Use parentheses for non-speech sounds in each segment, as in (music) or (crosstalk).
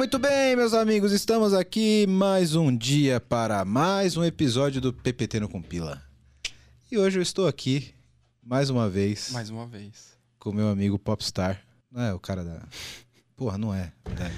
Muito bem, meus amigos. Estamos aqui mais um dia para mais um episódio do PPT no Compila. E hoje eu estou aqui mais uma vez Mais uma vez. com meu amigo Popstar. Não é o cara da. Porra, não é, verdade.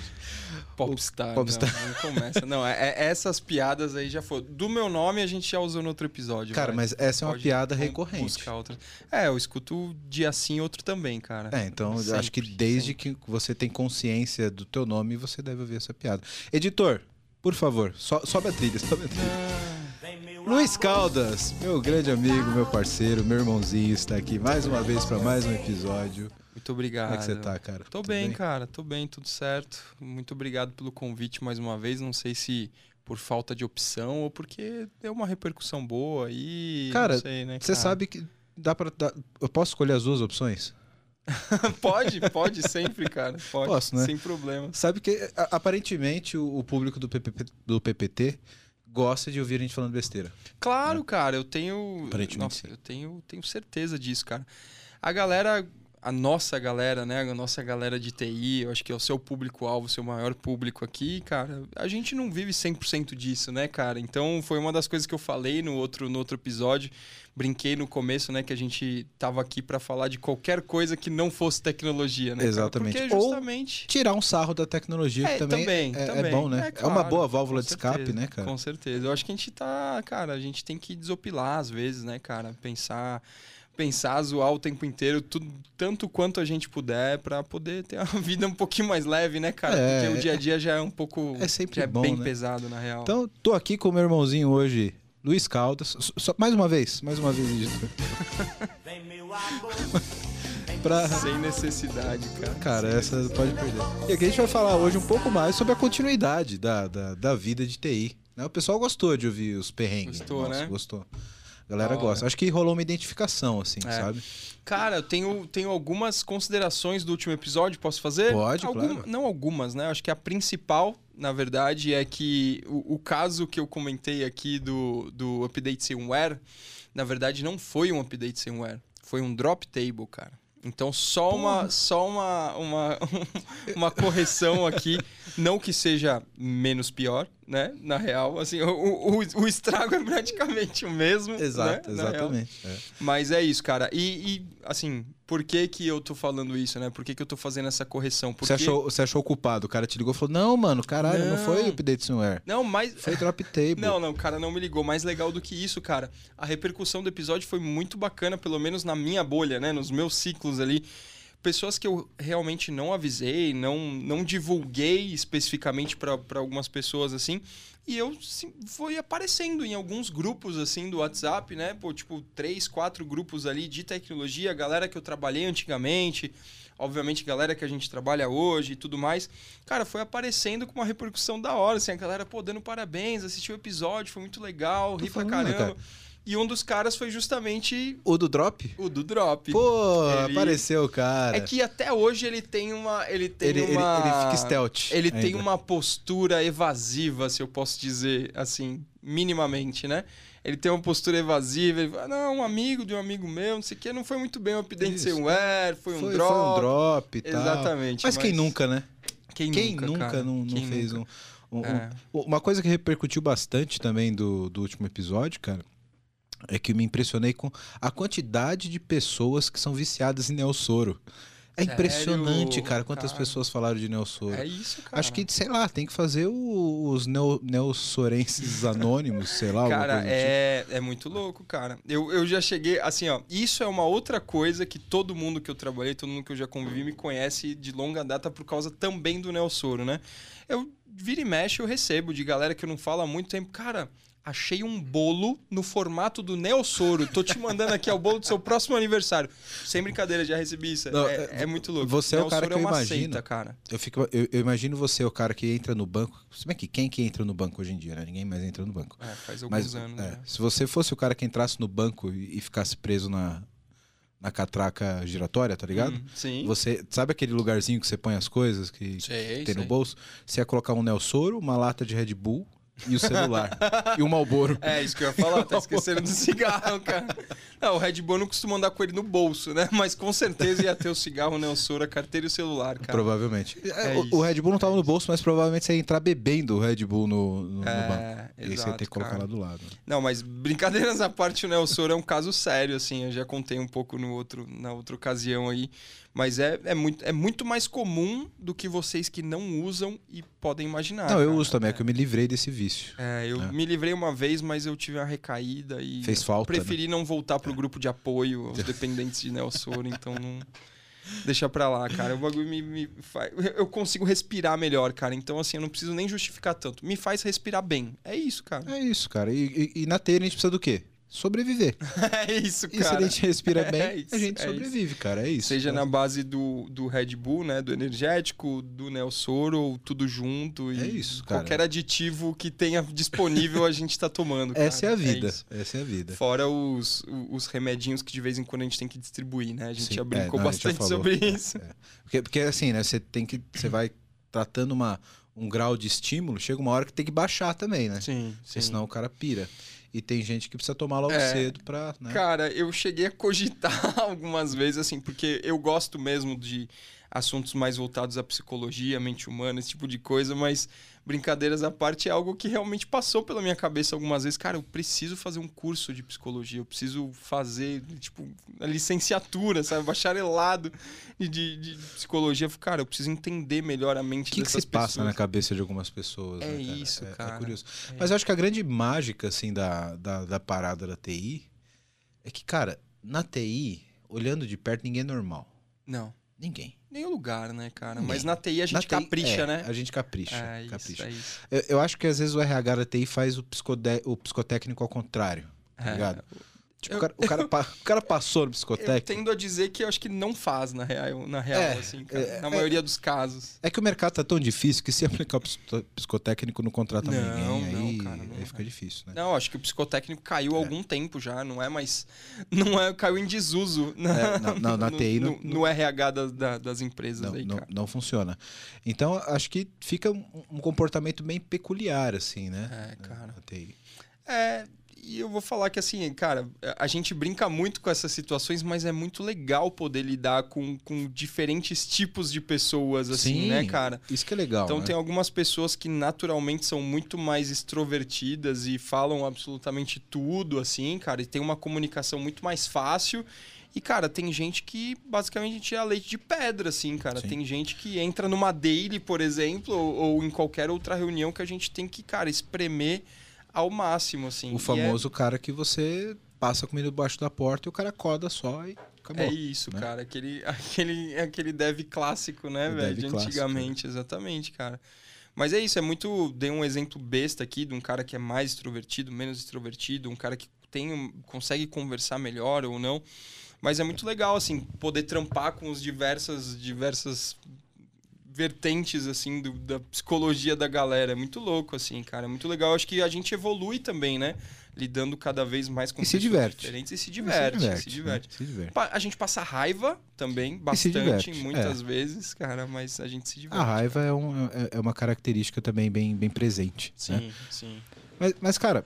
Popstar. Popstar. Não, não começa. Não, é, é- essas piadas aí já foram. Do meu nome a gente já usou no outro episódio. Cara, vai. mas essa é uma piada recorrente. outra. É, eu escuto dia sim, outro também, cara. É, então eu acho que Sempre, desde sempre. que você tem consciência do teu nome, você deve ouvir essa piada. Editor, por favor, so- sobe a trilha, (laughs) sobe a trilha. Luiz Caldas, meu grande amigo, meu parceiro, meu irmãozinho, está aqui mais uma vez para mais um episódio. Muito obrigado. Como é que você tá, cara? Tô Tudo bem, cara. Tô bem, tudo certo. Muito obrigado pelo convite mais uma vez. Não sei se por falta de opção ou porque deu uma repercussão boa aí. Cara, não sei, né, Você cara? sabe que dá para eu posso escolher as duas opções? (laughs) pode, pode sempre, cara. Pode. Posso, né? Sem problema. Sabe que aparentemente o, o público do, PPP do PPT gosta de ouvir a gente falando besteira. Claro, cara, eu tenho. Aparentemente Nossa, sim. eu tenho, tenho certeza disso, cara. A galera, a nossa galera, né? A nossa galera de TI, eu acho que é o seu público-alvo, o seu maior público aqui, cara. A gente não vive 100% disso, né, cara? Então foi uma das coisas que eu falei no outro, no outro episódio. Brinquei no começo, né, que a gente tava aqui pra falar de qualquer coisa que não fosse tecnologia, né? cara? Exatamente. Porque Ou justamente. Tirar um sarro da tecnologia, É, que também, também, é, é também. bom, né? É, uma claro, boa válvula de escape, certeza, né, cara? Com certeza. Eu acho que a gente tá, cara, a gente tem que desopilar às vezes, né, cara? Pensar, pensar, zoar o tempo inteiro, tudo, tanto quanto a gente puder, pra poder ter uma (laughs) vida um pouquinho mais leve, né, cara? É, Porque o dia a dia já é um pouco. É sempre já é bom, bem né? pesado, na real. Então, tô aqui com o meu irmãozinho hoje, Luiz Caldas. Só- só- mais uma vez, mais uma vez, editor. (laughs) pra... Sem necessidade, cara. Cara, Sem essa necessidade. pode perder. E aqui a gente vai falar hoje um pouco mais sobre a continuidade da, da, da vida de TI. né? O pessoal gostou de ouvir os perrengues. Gostou, né? Gostou. A galera gosta. Acho que rolou uma identificação, assim, É. sabe? Cara, eu tenho, tenho algumas considerações do último episódio, posso fazer? Pode, Alguma- claro. Não algumas, né? Acho que a principal, na verdade, é que o, o caso que eu comentei aqui do, do update firmware, na verdade, não foi um update firmware. Foi um drop table, cara. Então, só uma, só uma, uma, (laughs) uma correção aqui. Não que seja menos pior, né? Na real, assim, o, o, o estrago é praticamente o mesmo. Exato, né? Exatamente. É. Mas é isso, cara. E, e, assim, por que que eu tô falando isso, né? Por que que eu tô fazendo essa correção? Porque... Você, achou, você achou culpado? O cara te ligou e falou: Não, mano, caralho, não, Não. foi update firmware. Não, mas... Foi drop table. (laughs) Não, não, o cara não me ligou. Mais legal do que isso, cara. A repercussão do episódio foi muito bacana, pelo menos na minha bolha, né? Nos meus ciclos ali. Pessoas que eu realmente não avisei, não, não divulguei especificamente para algumas pessoas assim. E eu sim, fui aparecendo em alguns grupos assim do WhatsApp, né? Pô, tipo, três, quatro grupos ali de tecnologia, galera que eu trabalhei antigamente, obviamente galera que a gente trabalha hoje e tudo mais. Cara, foi aparecendo com uma repercussão da hora, assim, a galera, pô, dando parabéns, assistiu o episódio, foi muito legal, Tô ri pra caramba. cara. E um dos caras foi justamente O do drop? o do Drop. Pô, Ele- apareceu o cara. É que até hoje ele tem uma. Ele tem ele, ele, uma. ele fica stealth. Ele tem ainda. uma postura evasiva, se eu posso dizer assim, minimamente, né? Ele tem uma postura evasiva, ele fala, não, um amigo de um amigo meu, não sei o que, não foi muito bem o update Isso. firmware, foi um drop. foi um drop e tal. Exatamente. Mas, quem nunca, né? Quem, Quem nunca, nunca, não, não Quem fez nunca? um, um- É. um- Uma coisa que repercutiu bastante também do, do último episódio, cara, é que eu me impressionei com a quantidade de pessoas que são viciadas em Neossoro. É Sério? impressionante, cara, quantas Cara. pessoas falaram de Neossoro. É isso, cara. Acho que, sei lá, tem que fazer os neo, neossorenses (laughs) anônimos, sei lá, Cara, do tipo. é, é muito louco, cara. Eu, eu já cheguei, assim, ó. Isso é uma outra coisa que todo mundo que eu trabalhei, todo mundo que eu já convivi, me conhece de longa data por causa também do Neossoro, né? Eu vira e mexe, eu recebo de galera que eu não falo há muito tempo. Cara, achei um bolo no formato do Neossoro. Tô te mandando aqui, é o bolo do seu próximo aniversário. Sem brincadeira, já recebi isso. Não, é, é, é muito louco. você é o cara Neossoro que eu uma imagino. seita, cara. Eu, fico, eu, eu imagino você, o cara que entra no banco. Se bem que quem que entra no banco hoje em dia, né? Ninguém mais entra no banco. É, faz alguns Mas anos, é, né? se você fosse o cara que entrasse no banco e, e ficasse preso na, na catraca giratória, tá ligado? Hum, sim. Você sabe aquele lugarzinho que você põe as coisas que Sei, tem no sei. bolso? Você ia colocar um Nelsoro, uma lata de Red Bull e o celular. e o Malboro. É, isso que eu ia falar, tá (laughs) esquecendo do cigarro, cara. Não, o Red Bull não costumo andar com ele no bolso, né? Mas com certeza ia ter o cigarro, né? O soro, a carteira e o celular, cara. Provavelmente. É o, o, Red Bull não tava no bolso, mas provavelmente você ia entrar bebendo o Red Bull no, no, é, no banco. E aí você ia ter que colocar cara. lá do lado. Não, mas brincadeiras à parte, né? O soro é um caso sério, assim. Eu já contei um pouco no outro, na outra ocasião aí. Mas é, é, muito, é muito mais comum do que vocês que não usam e podem imaginar. Não, eu cara. uso também, é. que eu me livrei desse vício. É, eu é. me livrei uma vez, mas eu tive uma recaída e. Fez falta. Preferi né? não voltar pro é. grupo de apoio aos (laughs) dependentes de Nelsoro, então não. Deixa pra lá, cara. O bagulho me, me faz. Eu consigo respirar melhor, cara. Então, assim, eu não preciso nem justificar tanto. Me faz respirar bem. É isso, cara. É isso, cara. E, e, e na teia a gente precisa do quê? Sobreviver. (laughs) é isso, cara. E se a gente respira (laughs) bem, é isso, a gente é sobrevive, isso. cara. É isso. Seja cara. na base do, do Red Bull, né? Do energético, do Nelsoro, tudo junto. é isso, cara. Qualquer aditivo que tenha disponível a gente tá tomando. (laughs) Cara. Essa é a vida. É Essa é a vida. Fora os, os remedinhos que de vez em quando a gente tem que distribuir, né? A gente Sim, já brincou é, não, bastante já sobre é, isso. É. Porque, porque assim, né? Você tem que. Você vai tratando uma, um grau de estímulo, chega uma hora que tem que baixar também, né? Sim. Porque senão o cara pira. E tem gente que precisa tomar logo é, cedo pra. Né? Cara, eu cheguei a cogitar (laughs) algumas vezes, assim, porque eu gosto mesmo de assuntos mais voltados à psicologia, mente humana, esse tipo de coisa, mas brincadeiras à parte, é algo que realmente passou pela minha cabeça algumas vezes. Cara, eu preciso fazer um curso de psicologia, eu preciso fazer, tipo, a licenciatura, sabe? Bacharelado de, de, psicologia. Cara, eu preciso entender melhor a mente que dessas que se passa na cabeça de algumas pessoas? É né, cara? isso, é, é cara. É curioso. É. Mas eu acho que a grande mágica, assim, da, da, da parada da TI é que, cara, na TI, olhando de perto, ninguém é normal. Não. Ninguém. Nem o lugar, né, cara? Mas na TI a gente capricha, é, né? A gente capricha. É capricha. Isso, é isso. Eu, eu, acho que às vezes o RH da TI faz o, psicode... o psicotécnico ao contrário. Tá é. ligado? Tipo, eu, o, cara, o, cara, o, cara, passou no psicotécnico. Eu tendo a dizer que eu acho que não faz, na real, na real é, assim, cara, é, na maioria é, dos casos. É que o mercado tá tão difícil que se (laughs) aplicar o psicotécnico não contrata não, ninguém. Não, aí, cara, não, aí fica difícil, né? Não, acho que o psicotécnico caiu há é. algum tempo já, não é mais. Não é, caiu em desuso na, é, não, não, na no, TI. No, no, no RH da, da, das empresas não, aí, cara. Não, funciona. Então, acho que fica um, um comportamento bem peculiar, assim, né? É, cara. Na TI. É, e eu vou falar que, assim, cara, a gente brinca muito com essas situações, mas é muito legal poder lidar com, com diferentes tipos de pessoas, assim, Sim, né, cara? Isso que é legal. Então, né? tem algumas pessoas que naturalmente são muito mais extrovertidas e falam absolutamente tudo, assim, cara, e tem uma comunicação muito mais fácil. E, cara, tem gente que basicamente tira leite de pedra, assim, cara. Sim. Tem gente que entra numa daily, por exemplo, ou, ou, em qualquer outra reunião que a gente tem que, cara, espremer ao máximo, assim. O famoso é... cara que você passa comida debaixo da porta e o cara coda só e acabou. É isso, né? cara. Aquele, (laughs) aquele, aquele dev clássico, né, velho? De antigamente, clássico, exatamente, cara. Mas é isso, é muito. Dei um exemplo besta aqui de um cara que é mais extrovertido, menos extrovertido, um cara que tem, consegue conversar melhor ou não. Mas é muito legal, assim, poder trampar com os diversas, diversas vertentes, assim, do, da psicologia da galera. É muito louco, assim, cara. É muito legal. Acho que a gente evolui também, né? Lidando cada vez mais com e se diverte. diferentes e se diverte. E se diverte. Se diverte. Né? Se diverte. A gente passa raiva também, bastante, muitas é. vezes, cara, mas a gente se diverte. A raiva é, um, é, é, uma característica também bem, bem presente. Sim, né? sim. Mas, mas, cara,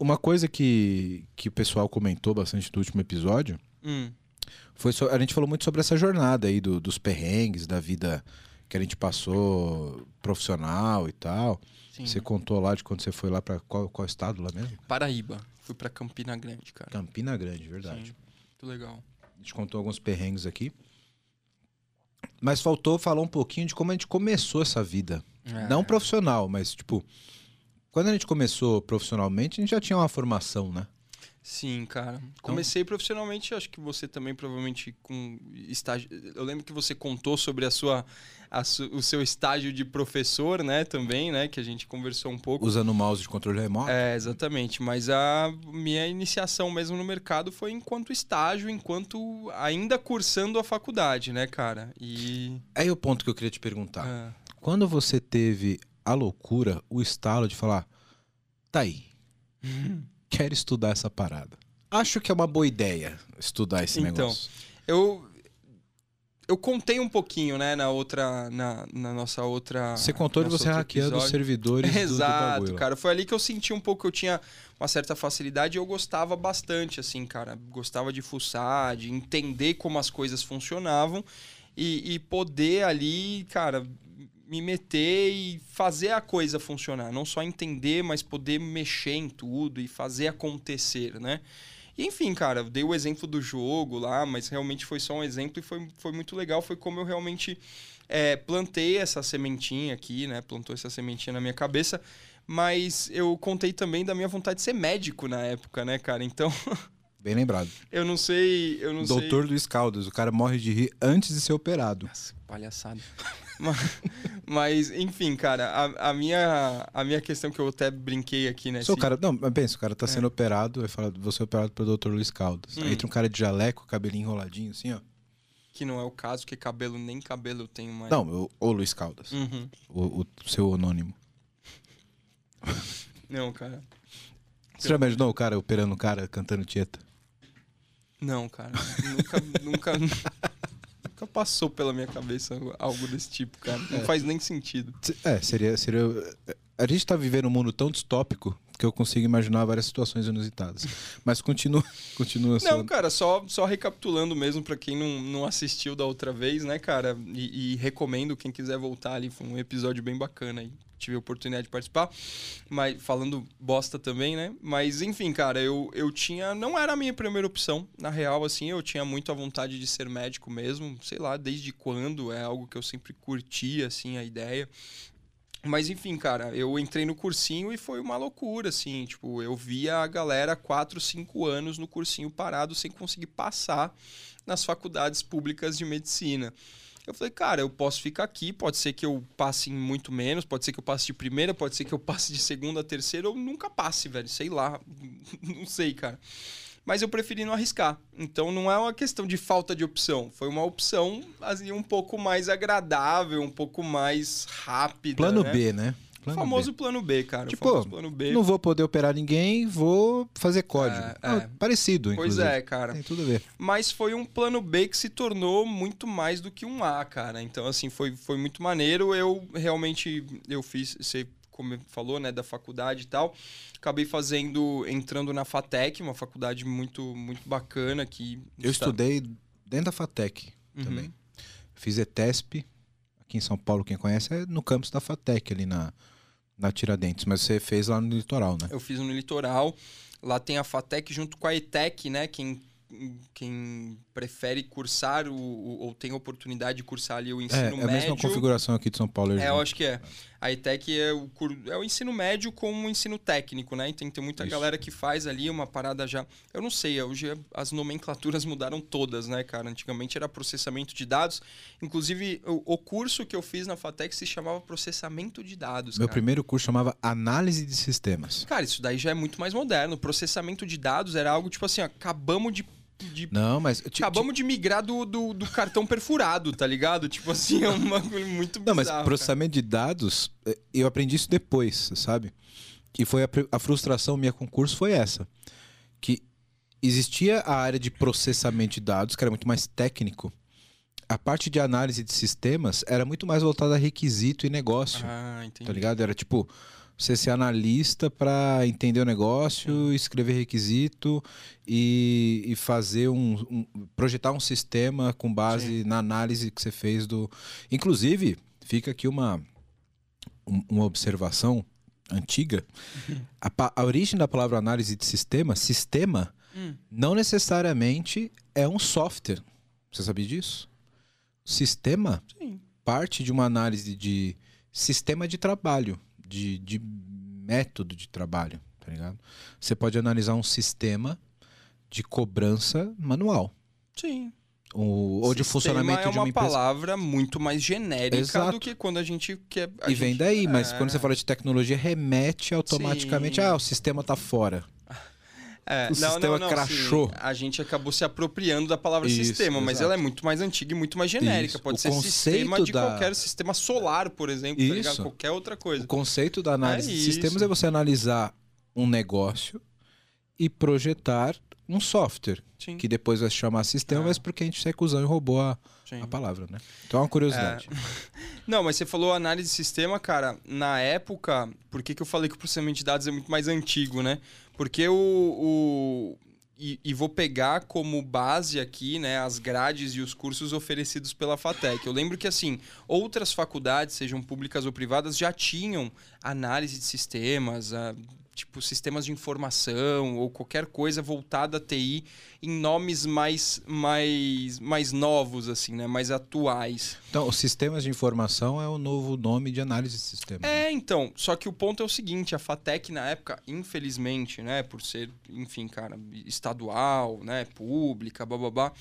uma coisa que, que o pessoal comentou bastante no último episódio hum foi so, a gente falou muito sobre essa jornada aí do, dos perrengues, da vida que a gente passou profissional e tal. Sim. Você contou lá de quando você foi lá para qual, qual estado lá mesmo? Paraíba. Fui para Campina Grande, cara. Campina Grande, verdade. Sim. Muito legal. A gente contou alguns perrengues aqui. Mas faltou falar um pouquinho de como a gente começou essa vida. É. Não profissional, mas tipo, quando a gente começou profissionalmente, a gente já tinha uma formação, né? Sim, cara. Então... Comecei profissionalmente, acho que você também provavelmente com estágio. Eu lembro que você contou sobre a sua, a su... o seu estágio de professor, né, também, né, que a gente conversou um pouco. Usando o mouse de controle remoto. É, exatamente. Mas a minha iniciação mesmo no mercado foi enquanto estágio, enquanto ainda cursando a faculdade, né, cara? E aí o ponto que eu queria te perguntar. É. Quando você teve a loucura, o estalo de falar, tá aí. (laughs) quero estudar essa parada. Acho que é uma boa ideia estudar esse então, negócio. Eu eu contei um pouquinho, né, na outra. Na, na nossa outra. Você contou de você hackeando os servidores Exato, do, do cara. Foi ali que eu senti um pouco que eu tinha uma certa facilidade e eu gostava bastante, assim, cara. Gostava de fuçar, de entender como as coisas funcionavam e, e poder ali, cara, me meter e fazer a coisa funcionar. Não só entender, mas poder mexer em tudo e fazer acontecer, né? E, enfim, cara, eu dei o exemplo do jogo lá, mas realmente foi só um exemplo e foi, foi muito legal. Foi como eu realmente é, plantei essa sementinha aqui, né? Plantou essa sementinha na minha cabeça. Mas eu contei também da minha vontade de ser médico na época, né, cara? Então. (laughs) Bem lembrado. Eu não sei. Eu não Doutor sei... Luiz Caldas, o cara morre de rir antes de ser operado. Nossa, palhaçada. (laughs) mas, enfim, cara, a, a, minha, a minha questão que eu até brinquei aqui, né? Sou se... cara, não, mas pensa, o cara tá sendo é. operado, vai falar, você é operado pelo Dr. Luiz Caldas. Hum. Aí entra um cara de jaleco, cabelinho enroladinho, assim, ó. Que não é o caso, que cabelo, nem cabelo eu tenho mais. Não, o, o Luiz Caldas. Uhum. O, o, seu anônimo. (laughs) Não, cara. Você já imaginou o cara operando o cara cantando Tieta? Não, cara. nunca, nunca. Nunca passou pela minha cabeça algo desse tipo, cara. Não é. faz nem sentido. É, seria, seria. A gente tá vivendo um mundo tão distópico que eu consigo imaginar várias situações inusitadas. Mas continua, (laughs) continua Não, cara, só, só recapitulando mesmo para quem não, não assistiu da outra vez, né, cara? E, e, recomendo quem quiser voltar ali, foi um episódio bem bacana aí tive a oportunidade de participar, mas falando bosta também, né? Mas enfim, cara, eu, eu tinha. Não era a minha primeira opção, na real, assim, eu tinha muito a vontade de ser médico mesmo, sei lá, desde quando, é algo que eu sempre curti, assim, a ideia. Mas enfim, cara, eu entrei no cursinho e foi uma loucura, assim. Tipo, eu via a galera 4, 5 anos no cursinho parado sem conseguir passar nas faculdades públicas de medicina. Eu falei, cara, eu posso ficar aqui, pode ser que eu passe em muito menos, pode ser que eu passe de primeira, pode ser que eu passe de segunda a terceira, ou nunca passe, velho, sei lá, (laughs) não sei, cara. Mas eu preferi não arriscar. Então não é uma questão de falta de opção, foi uma opção assim, um pouco mais agradável, um pouco mais rápida. Plano né? B, né? Plano famoso B. plano B, cara. Tipo, plano B. não vou poder operar ninguém, vou fazer código. É, ah, é. Parecido, inclusive. Pois é, cara. Tem tudo a ver. Mas foi um plano B que se tornou muito mais do que um A, cara. Então, assim, foi, foi muito maneiro. Eu realmente, eu fiz, você como falou, né, da faculdade e tal. Acabei fazendo, entrando na FATEC, uma faculdade muito, muito bacana que... Eu está... estudei dentro da FATEC uhum. também. Fiz ETESP, aqui em São Paulo, quem conhece, é no campus da FATEC, ali na, na Tiradentes, mas você fez lá no litoral, né? Eu fiz no litoral. Lá tem a FATEC junto com a ETEC, né? Quem quem prefere cursar o, ou tem oportunidade de cursar ali o ensino é, médio. É a mesma configuração aqui de São Paulo. É, eu acho que é. A ETEC é o, é o ensino médio com o ensino técnico, né? Então tem muita Isso. galera que faz ali uma parada já. Eu não sei, hoje as nomenclaturas (laughs) mudaram todas, né, cara? Antigamente era processamento de dados. Inclusive, o, o curso que eu fiz na FATEC se chamava processamento de dados. Meu cara. primeiro curso chamava análise de sistemas. Cara, isso daí já é muito mais moderno. Processamento de dados era algo tipo assim, ó, acabamos de de. Não, mas. Acabamos de migrar do, do, do, cartão perfurado, tá ligado? Tipo assim, é um bagulho muito bizarro. Não, mas processamento cara. de dados, eh, eu aprendi isso depois, sabe? E foi a, a frustração minha com o curso foi essa. Que existia a área de processamento de dados, que era muito mais técnico. A parte de análise de sistemas era muito mais voltada a requisito e negócio. Ah, entendi. Tá ligado? Era tipo você ser analista para entender o negócio, escrever requisito e, e fazer um, um, projetar um sistema com base Sim. na análise que você fez do. Inclusive, fica aqui uma, uma observação antiga. Uhum. (laughs) A, a, origem da palavra análise de sistema, sistema, hum. não necessariamente é um software. Você sabia disso? Sistema Sim. parte de uma análise de sistema de trabalho de, de método de trabalho, tá ligado? Você pode analisar um sistema de cobrança manual. Sim. O, ou de funcionamento é de uma empresa. É uma palavra muito mais genérica Exato. do que quando a gente quer. A e gente, vem daí, mas é... quando você fala de tecnologia, remete automaticamente. Sim. Ah, o sistema está fora. É, o não, sistema não, não, crachou. Sim. A gente acabou se apropriando da palavra Isso, sistema, mas exato. ela é muito mais antiga e muito mais genérica. Isso. Pode o ser sistema de da... qualquer sistema solar, por exemplo, tá qualquer outra coisa. O conceito da análise é de sistemas é você analisar um negócio e projetar um software Sim. que depois vai se chamar sistema, é. mas porque a gente se recusou e roubou a, a palavra, né? Então é uma curiosidade. É... (laughs) Não, mas você falou análise de sistema, cara. Na época, por que, que eu falei que o processamento de dados é muito mais antigo, né? Porque o, o e, e, vou pegar como base aqui né, as grades e os cursos oferecidos pela FATEC. Eu lembro que assim outras faculdades, sejam públicas ou privadas, já tinham análise de sistemas, a, tipo sistemas de informação ou qualquer coisa voltada a TI em nomes mais mais mais novos assim, né, mais atuais. Então, os sistemas de informação é o novo nome de análise de sistemas. É, né? então, só que o ponto é o seguinte, a Fatec na época, infelizmente, né, por ser, enfim, cara, estadual, né, pública, babá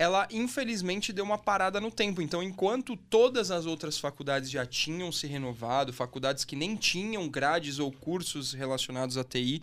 ela infelizmente deu uma parada no tempo. Então, enquanto todas as outras faculdades já tinham se renovado, faculdades que nem tinham grades ou cursos relacionados à TI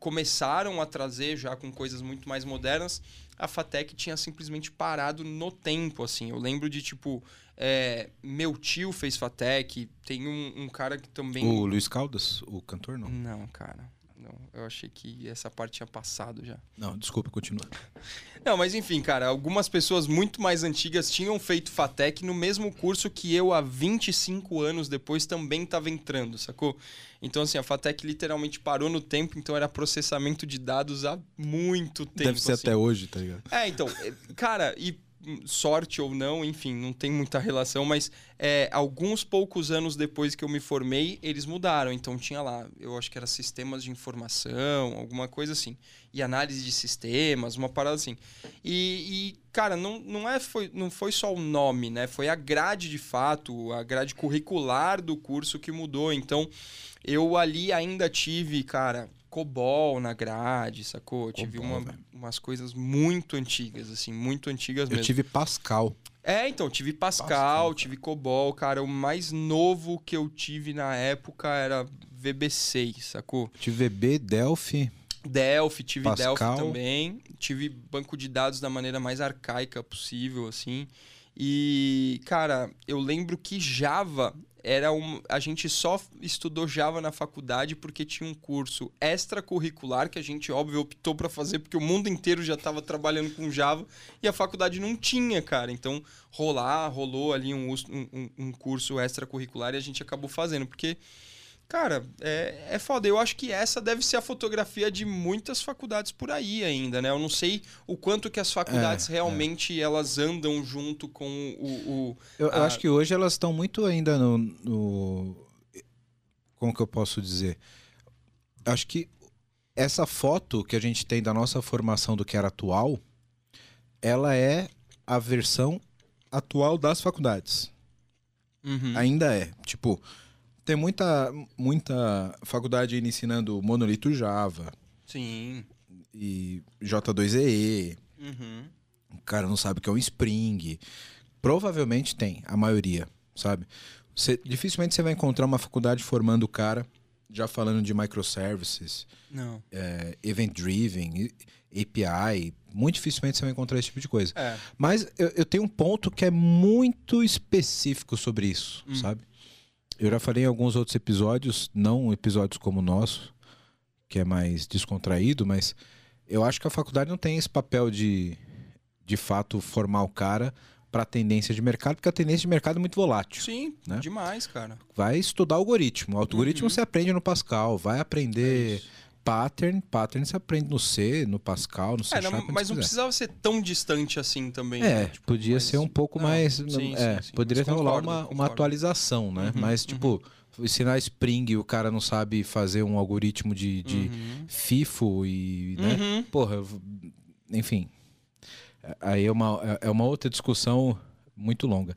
começaram a trazer já com coisas muito mais modernas, a Fatec tinha simplesmente parado no tempo, assim. Eu lembro de, tipo, é, meu tio fez Fatec, tem um, um, cara que também... O Luiz Caldas, o cantor, não? Não, cara. Não, eu achei que essa parte tinha passado já. Não, desculpa, continua. (laughs) Não, mas enfim, cara, algumas pessoas muito mais antigas tinham feito FATEC no mesmo curso que eu, há 25 anos depois, também estava entrando, sacou? Então, assim, a FATEC literalmente parou no tempo, então era processamento de dados há muito tempo. Deve ser assim. até hoje, tá ligado? É, então, é, cara, e sorte ou não, enfim, não tem muita relação, mas é, alguns poucos anos depois que eu me formei, eles mudaram. Então tinha lá, eu acho que era sistemas de informação, alguma coisa assim. E análise de sistemas, uma parada assim. E, e, cara, não, não, é, foi, não foi só o nome, né? Foi a grade de fato, a grade curricular do curso que mudou. Então, eu ali ainda tive, cara, COBOL na grade, sacou? Eu tive uma, umas coisas muito antigas, assim, muito antigas mesmo. Eu tive Pascal. É, então, tive Pascal, Pascal tive COBOL, cara. O mais novo que eu tive na época era VB6, sacou? Tive VB, Delphi. Delphi, tive Pascal. Delphi também. Tive banco de dados da maneira mais arcaica possível, assim. E, cara, eu lembro que Java era um, a gente só estudou Java na faculdade porque tinha um curso extracurricular que a gente, óbvio, optou para fazer porque o mundo inteiro já estava trabalhando com Java e a faculdade não tinha, cara. Então, rolar, rolou ali um, um, um curso extracurricular e a gente acabou fazendo, porque Cara, é, é foda. Eu acho que essa deve ser a fotografia de muitas faculdades por aí ainda, né? Eu não sei o quanto que as faculdades é, é. realmente é. elas andam junto com o. o eu, a... eu, acho que hoje elas estão muito ainda no, no. Como que eu posso dizer? Acho que essa foto que a gente tem da nossa formação do que era atual, ela é a versão atual das faculdades. Uhum. Ainda é. Tipo, tem muita, muita faculdade ensinando monolito Java. Sim. E J2EE. Uhum. O cara não sabe o que é um Spring. Provavelmente tem, a maioria, sabe? Você, dificilmente você vai encontrar uma faculdade formando o cara já falando de microservices, não. É, event-driven, API. Muito dificilmente você vai encontrar esse tipo de coisa. É. Mas eu, eu, tenho um ponto que é muito específico sobre isso, hum. sabe? Eu já falei em alguns outros episódios, não episódios como o nosso, que é mais descontraído, mas eu acho que a faculdade não tem esse papel de, de fato, formar o cara para a tendência de mercado, porque a tendência de mercado é muito volátil. Sim, né? demais, cara. Vai estudar algoritmo. O algoritmo uhum. você aprende no Pascal, vai aprender. É pattern, pattern você aprende no C, no Pascal, no C é, não, Sharp, Mas não precisava ser tão distante assim também. É, né? tipo, podia ser um pouco não, mais... Sim, é, sim, poderia rolar uma, uma atualização, né? Uhum, mas, uhum. tipo, ensinar Spring e o cara não sabe fazer um algoritmo de, de uhum. FIFO e... Né? Uhum. Porra, enfim. Aí é uma, é uma outra discussão muito longa.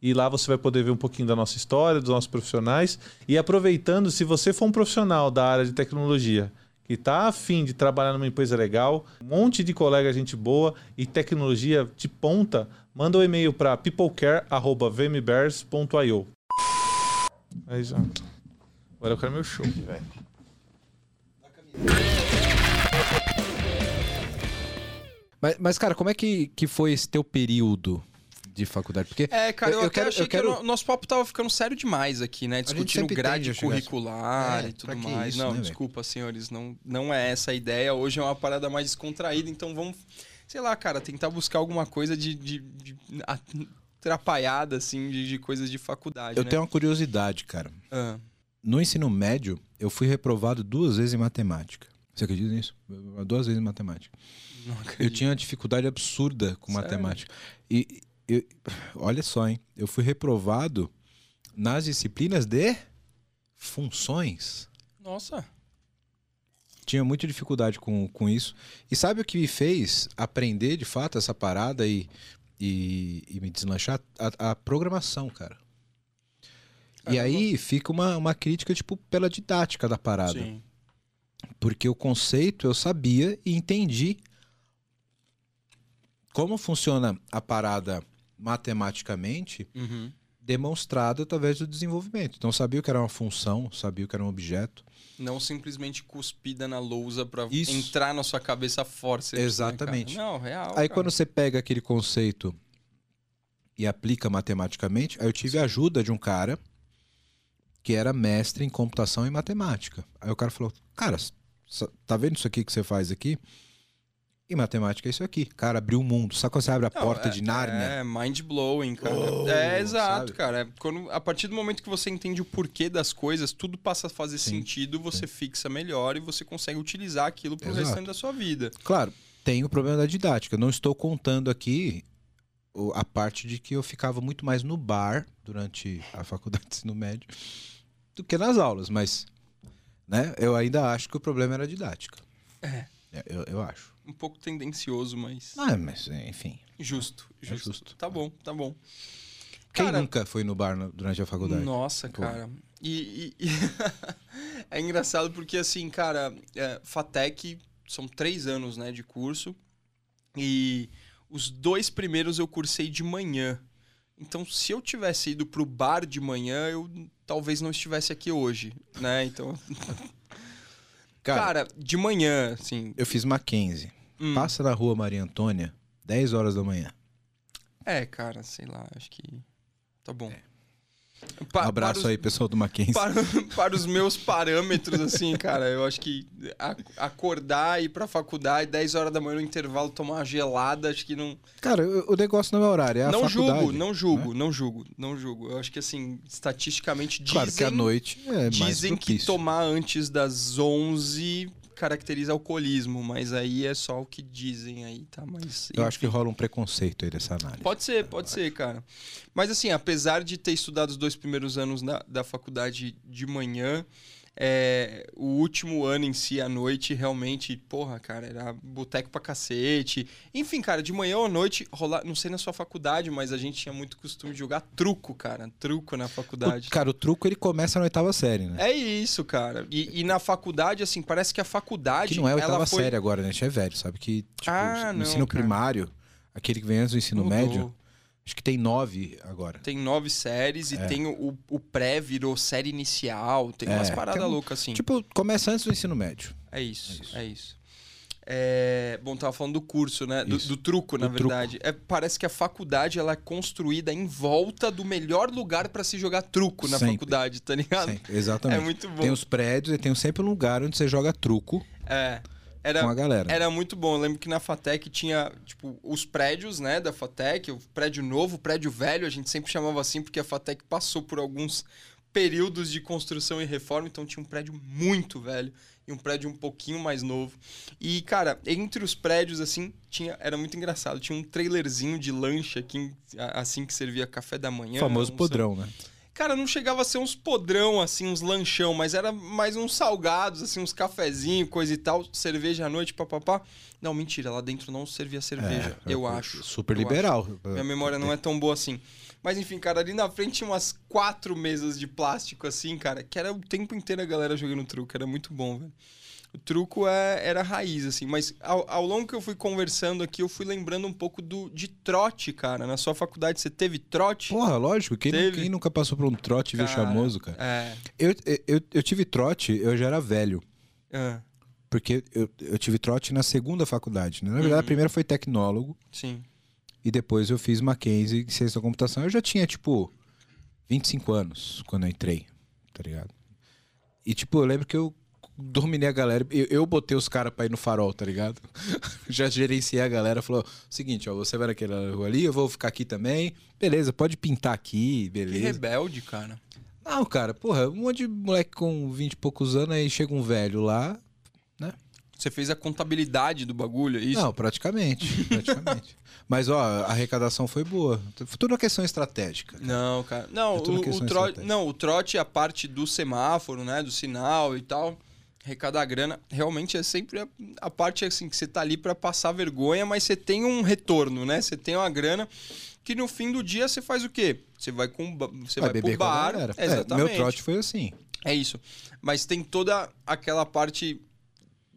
e lá você vai poder ver um pouquinho da nossa história, dos nossos profissionais. E aproveitando, se você for um profissional da área de tecnologia que tá afim de trabalhar numa empresa legal, um monte de colega gente boa e tecnologia de ponta, manda um e-mail para peoplecare@vmbears.io. Aí já. Agora eu quero meu show. Mas, mas, cara, como é que, que foi esse teu período de faculdade? Porque é, cara, eu, eu quero, achei eu quero... que o nosso papo tava ficando sério demais aqui, né? Discutindo grade curricular é, e tudo mais. Isso, não, né, desculpa, senhores, não, não é essa a ideia. Hoje é uma parada mais descontraída, então vamos, sei lá, cara, tentar buscar alguma coisa de, de, de atrapalhada, assim, de, de, coisas de faculdade. Eu né? tenho uma curiosidade, cara. Ah. No ensino médio, eu fui reprovado duas vezes em matemática. Você acredita nisso? Duas vezes em matemática. Eu tinha uma dificuldade absurda com Sério? matemática. E eu, olha só, hein? Eu fui reprovado nas disciplinas de funções. Nossa. Tinha muita dificuldade com, com isso. E sabe o que me fez aprender de fato essa parada e, e, e me deslanchar? A, a programação, cara. Caramba. E aí fica uma, uma crítica, tipo, pela didática da parada. Sim. Porque o conceito eu sabia e entendi como funciona a parada matematicamente, uhum. demonstrado através do desenvolvimento. Então sabia o que era uma função, sabia o que era um objeto. Não simplesmente cuspida na lousa para entrar na sua cabeça força. Né, Exatamente. Né, Não, real. Aí cara. quando você pega aquele conceito e aplica matematicamente, aí eu tive a ajuda de um cara que era mestre em computação e matemática. Aí o cara falou: "Cara, tá vendo isso aqui que você faz aqui? E matemática é isso aqui. Cara, abriu o mundo. Sabe quando você abre a Não, porta é, de Nárnia? É, mind blowing, cara. Oh, é, exato, sabe? cara. É quando, a partir do momento que você entende o porquê das coisas, tudo passa a fazer sim, sentido, você sim. fixa melhor e você consegue utilizar aquilo pro exato. restante da sua vida. Claro, tem o problema da didática. Não estou contando aqui a parte de que eu ficava muito mais no bar durante a faculdade de ensino médio do que nas aulas, mas né, eu ainda acho que o problema era a didática. É. é eu, eu acho um pouco tendencioso, mas. Ah, mas enfim. Justo, justo. É justo. Tá bom, tá bom. Quem cara, nunca foi no bar durante a faculdade? Nossa, Pô. cara. E, e, e (laughs) é engraçado porque, assim, cara, é, FATEC são três anos né, de curso. E os dois primeiros eu cursei de manhã. Então, se eu tivesse ido pro bar de manhã, eu talvez não estivesse aqui hoje, né? Então. (laughs) cara, cara, de manhã, assim. Eu fiz Mackenzie. Hum. Passa na rua Maria Antônia, 10 horas da manhã. É, cara, sei lá, acho que. Tá bom. É. Pa um abraço os, aí, pessoal do Mackenzie. (laughs) Para, para, os meus parâmetros, assim, cara, eu acho que acordar, ir pra faculdade, 10 horas da manhã no intervalo, tomar uma gelada, acho que não. Cara, o, negócio não é horário, é a não. Julgo, não julgo, né? não julgo, não julgo. Eu acho que, assim, estatisticamente dizem. Claro que à noite é Dizem que tomar antes das 11 caracteriza alcoolismo, mas aí é só o que dizem aí, tá? Mas, Eu acho que rola um preconceito aí dessa análise. Pode ser, pode ser, cara. Mas assim, apesar de ter estudado os dois primeiros anos da, da faculdade de manhã, é, o último ano em si, à noite, realmente, porra, cara, era boteco pra cacete. Enfim, cara, de manhã ou à noite, rolar, não sei na sua faculdade, mas a gente tinha muito costume de jogar truco, cara. Truco na faculdade. O, cara, o truco ele começa na oitava série, né? É isso, cara. E, e na faculdade, assim, parece que a faculdade. Que não é a oitava foi... série agora, né? A gente é velho, sabe? Que, tipo, ah, no não, ensino cara. primário, aquele que vem antes do ensino Mudou. médio Acho que tem nove agora. Tem nove séries e é. tem o, o pré virou série inicial. Tem é, umas paradas um, loucas assim. Tipo, começa antes do ensino médio. É isso, é isso. É isso. É, bom, tava falando do curso, né? Do, do, truco, na verdade. Truco. É, parece que a faculdade ela é construída em volta do melhor lugar para se jogar truco na sempre. faculdade, tá ligado? Sempre. Exatamente. É muito bom. Tem os prédios e tem sempre um lugar onde você joga truco. É era, com a galera. Era muito bom. Eu lembro que na Fatec tinha, tipo, os prédios, né, da Fatec, o prédio novo, o prédio velho, a gente sempre chamava assim porque a Fatec passou por alguns períodos de construção e reforma, então tinha um prédio muito velho e um prédio um pouquinho mais novo. E, cara, entre os prédios, assim, tinha era muito engraçado. Tinha um trailerzinho de lancha aqui, assim, que servia café da manhã. Famoso podrão, né? Cara, não chegava a ser uns podrão, assim, uns lanchão, mas era mais uns salgados, assim, uns cafezinhos, coisa e tal, cerveja à noite, papapá. Não, mentira, lá dentro não servia cerveja, é, eu acho. Super liberal. Acho. Minha memória não é tão boa assim. Mas enfim, cara, ali na frente tinha umas quatro mesas de plástico, assim, cara, que era o tempo inteiro a galera jogando truque, era muito bom, velho. O truco é, era raiz, assim. Mas ao, ao, longo que eu fui conversando aqui, eu fui lembrando um pouco do, de trote, cara. Na sua faculdade você teve trote? Porra, lógico. Quem, quem nunca passou por um trote cara, vexamoso, cara? É. Eu, eu, eu tive trote, eu já era velho. É. Porque eu, eu tive trote na segunda faculdade. Né? Na verdade, uhum. a primeira foi tecnólogo. Sim. E depois eu fiz Mackenzie, ciência da computação. Eu já tinha, tipo, 25 anos quando eu entrei, tá ligado? E, tipo, eu lembro que eu dominei a galera. Eu, eu botei os caras pra ir no farol, tá ligado? (laughs) Já gerenciei a galera. Falou: seguinte, ó, você vai naquela rua ali, eu vou ficar aqui também. Beleza, pode pintar aqui, beleza. Que rebelde, cara. Não, cara, porra, um monte de moleque com 20 e poucos anos, aí chega um velho lá, né? Você fez a contabilidade do bagulho, é isso? Não, praticamente. (laughs) praticamente. Mas, ó, a arrecadação foi boa. Tudo uma questão estratégica. Cara. Não, cara. Não, é o, o trote, não, o trote é a parte do semáforo, né? Do sinal e tal arrecadar grana, realmente é sempre a, a parte assim que você tá ali para passar vergonha, mas você tem um retorno, né? Você tem uma grana que no fim do dia você faz o quê? Você vai com você vai, vai pro bar, é, exatamente. meu trote foi assim. É isso. Mas tem toda aquela parte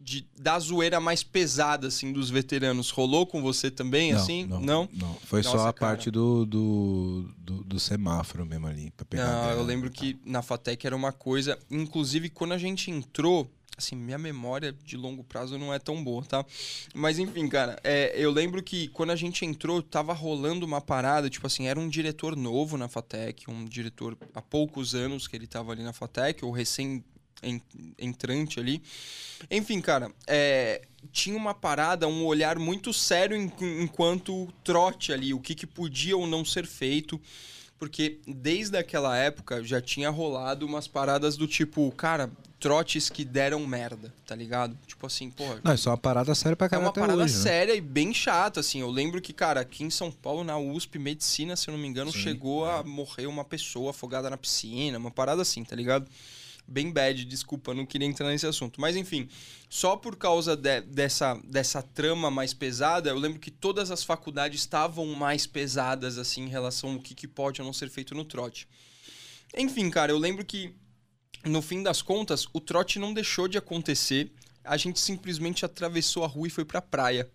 de, da zoeira mais pesada, assim, dos veteranos. Rolou com você também, não, assim? Não, não. não. Foi Nossa, só a cara. parte do, do, do, do, semáforo mesmo ali. Pra pegar não, eu lembro que na Fatec era uma coisa... Inclusive, quando a gente entrou... Assim, minha memória de longo prazo não é tão boa, tá? Mas enfim, cara, é, eu lembro que quando a gente entrou, tava rolando uma parada, tipo assim, era um diretor novo na Fatec, um diretor há poucos anos que ele tava ali na Fatec, ou recém entrante ali. Enfim, cara, é, tinha uma parada, um olhar muito sério enquanto trote ali, o que, que podia ou não ser feito. Porque desde aquela época já tinha rolado umas paradas do tipo, cara, trotes que deram merda, tá ligado? Tipo assim, porra. Não, isso é uma parada séria pra caralho. É uma parada hoje, né? séria né? e bem chata, assim. Eu lembro que, cara, aqui em São Paulo, na USP, medicina, se eu não me engano, Sim, chegou é. a morrer uma pessoa afogada na piscina, uma parada assim, tá ligado? Bem bad, desculpa, não queria entrar nesse assunto. Mas enfim, só por causa de, dessa, dessa trama mais pesada, eu lembro que todas as faculdades estavam mais pesadas, assim, em relação ao que, que pode ou não ser feito no trote. Enfim, cara, eu lembro que, no fim das contas, o trote não deixou de acontecer. A gente simplesmente atravessou a rua e foi pra praia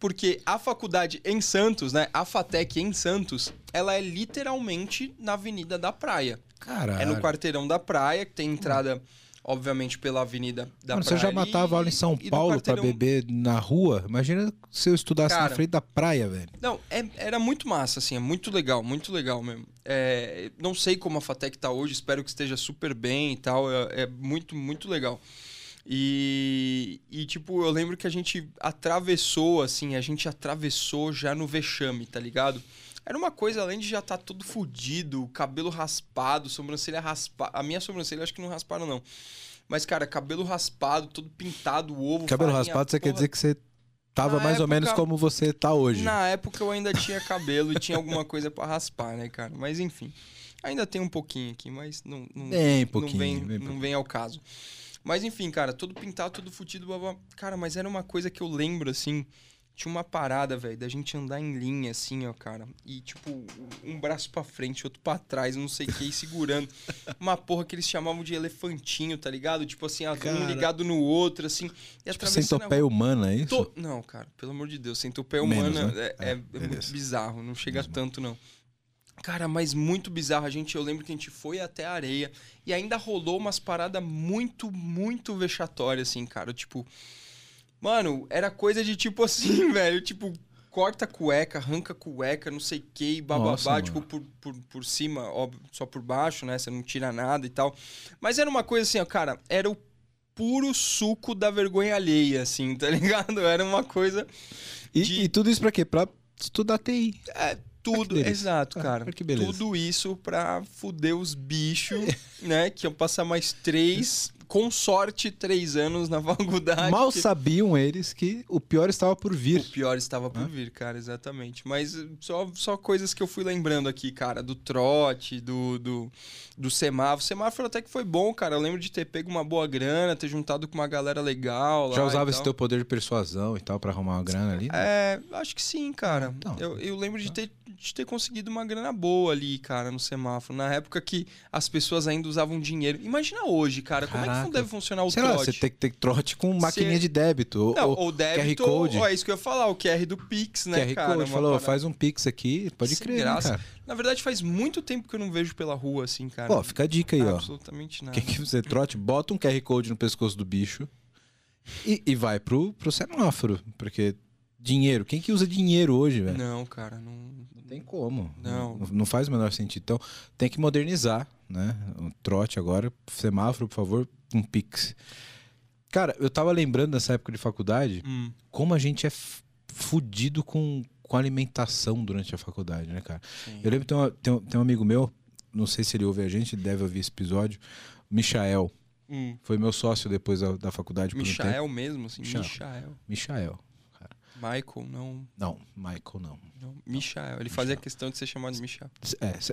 porque a faculdade em Santos, né, a FATEC em Santos, ela é literalmente na Avenida da Praia. Caralho. É no quarteirão da praia, que tem entrada, obviamente, pela Avenida da Mano, Praia. Você já matava aula em São Paulo quarteirão... pra beber na rua? Imagina se eu estudasse Cara, na frente da praia, velho. Não, é, era muito massa, assim, é muito legal, muito legal mesmo. É, não sei como a FATEC tá hoje, espero que esteja super bem e tal, é, é muito, muito legal. E, e, tipo, eu lembro que a gente atravessou, assim, a gente atravessou já no vexame, tá ligado? Era uma coisa, além de já estar tá tudo fudido, cabelo raspado, sobrancelha raspada. A minha sobrancelha acho que não rasparam, não. Mas, cara, cabelo raspado, todo pintado, ovo. Cabelo farinha, raspado, você quer dizer que você tava na mais época, ou menos como você tá hoje? Na época eu ainda tinha cabelo e tinha alguma coisa para raspar, né, cara? Mas enfim. Ainda tem um pouquinho aqui, mas não, não, bem pouquinho, não, vem, bem não vem ao caso. Mas enfim, cara, todo pintado, todo fudido, blá, Cara, mas era uma coisa que eu lembro, assim. Tinha uma parada, velho, da gente andar em linha, assim, ó, cara. E, tipo, um braço pra frente, outro pra trás, não sei o que, segurando. (laughs) uma porra que eles chamavam de elefantinho, tá ligado? Tipo assim, um ligado no outro, assim. E tipo, centopeia humana, é isso? Tô... Não, cara, pelo amor de Deus, centopeia humana Menos, né? é, é, é muito bizarro, não chega Mesmo. tanto, não. Cara, mas muito bizarro. A gente, eu lembro que a gente foi até a areia e ainda rolou umas paradas muito, muito vexatórias, assim, cara. Tipo, mano, era coisa de tipo assim, (laughs) velho. Tipo, corta cueca, arranca cueca, não sei o que, bababá, Nossa, tipo, por, por, por cima, óbvio, só por baixo, né? Você não tira nada e tal. Mas era uma coisa assim, ó, cara, era o puro suco da vergonha alheia, assim, tá (laughs) ligado? Era uma coisa. E, de... e tudo isso pra quê? Pra estudar TI. É, tudo, exato, ah, cara. que tudo isso pra fuder os bichos, (laughs) né? Que iam passar mais três com sorte, três anos na (laughs) faculdade. Mal sabiam eles que o pior estava por vir. O pior estava por vir, cara, exatamente. Mas só, só coisas que eu fui lembrando aqui, cara, do trote, do, do, do semáforo. O semáforo até que foi bom, cara. Eu lembro de ter pego uma boa grana, ter juntado com uma galera legal. Já usava esse teu poder de persuasão e tal para arrumar uma grana ali? Né? É, acho que sim, cara. Então, eu, eu lembro de ter de ter conseguido uma grana boa ali, cara, no semáforo. Na época que as pessoas ainda usavam dinheiro. Imagina hoje, cara, como é que não deve funcionar o Sei trote? lá, você tem que ter trote com maquininha de débito. Ou, Não, ou ou débito, QR Code. ou é isso que eu ia falar, o QR do Pix, né, QR cara? Code falou, parada- faz um pix aqui, pode Sem crer, né, graça. Na verdade, faz muito tempo que eu não vejo pela rua, assim, cara. Pô, fica a dica aí, ó. Absolutamente nada. Quem que você trote, bota um QR Code no pescoço do bicho e, e vai pro, pro semáforo. Porque dinheiro, quem que usa dinheiro hoje, velho? Não, cara, não... Não tem como. Não. não. não faz o menor sentido. Então, tem que modernizar, né? O trote agora, semáforo, por favor, um pix. Cara, eu tava lembrando dessa época de faculdade, Hum, como a gente é fudido com, com alimentação durante a faculdade, né, cara? sim. Eu lembro que tem, uma- tem um- tem um amigo meu, não sei se ele ouve a gente, ele deve ouvir esse episódio, Michael. Hum. Foi meu sócio depois da, da faculdade por um. Michael mesmo, assim, Michael. Michael. Michael. Michael, não, Não, Michael não. não. Michael. Ele fazia questão de ser chamado de Michael.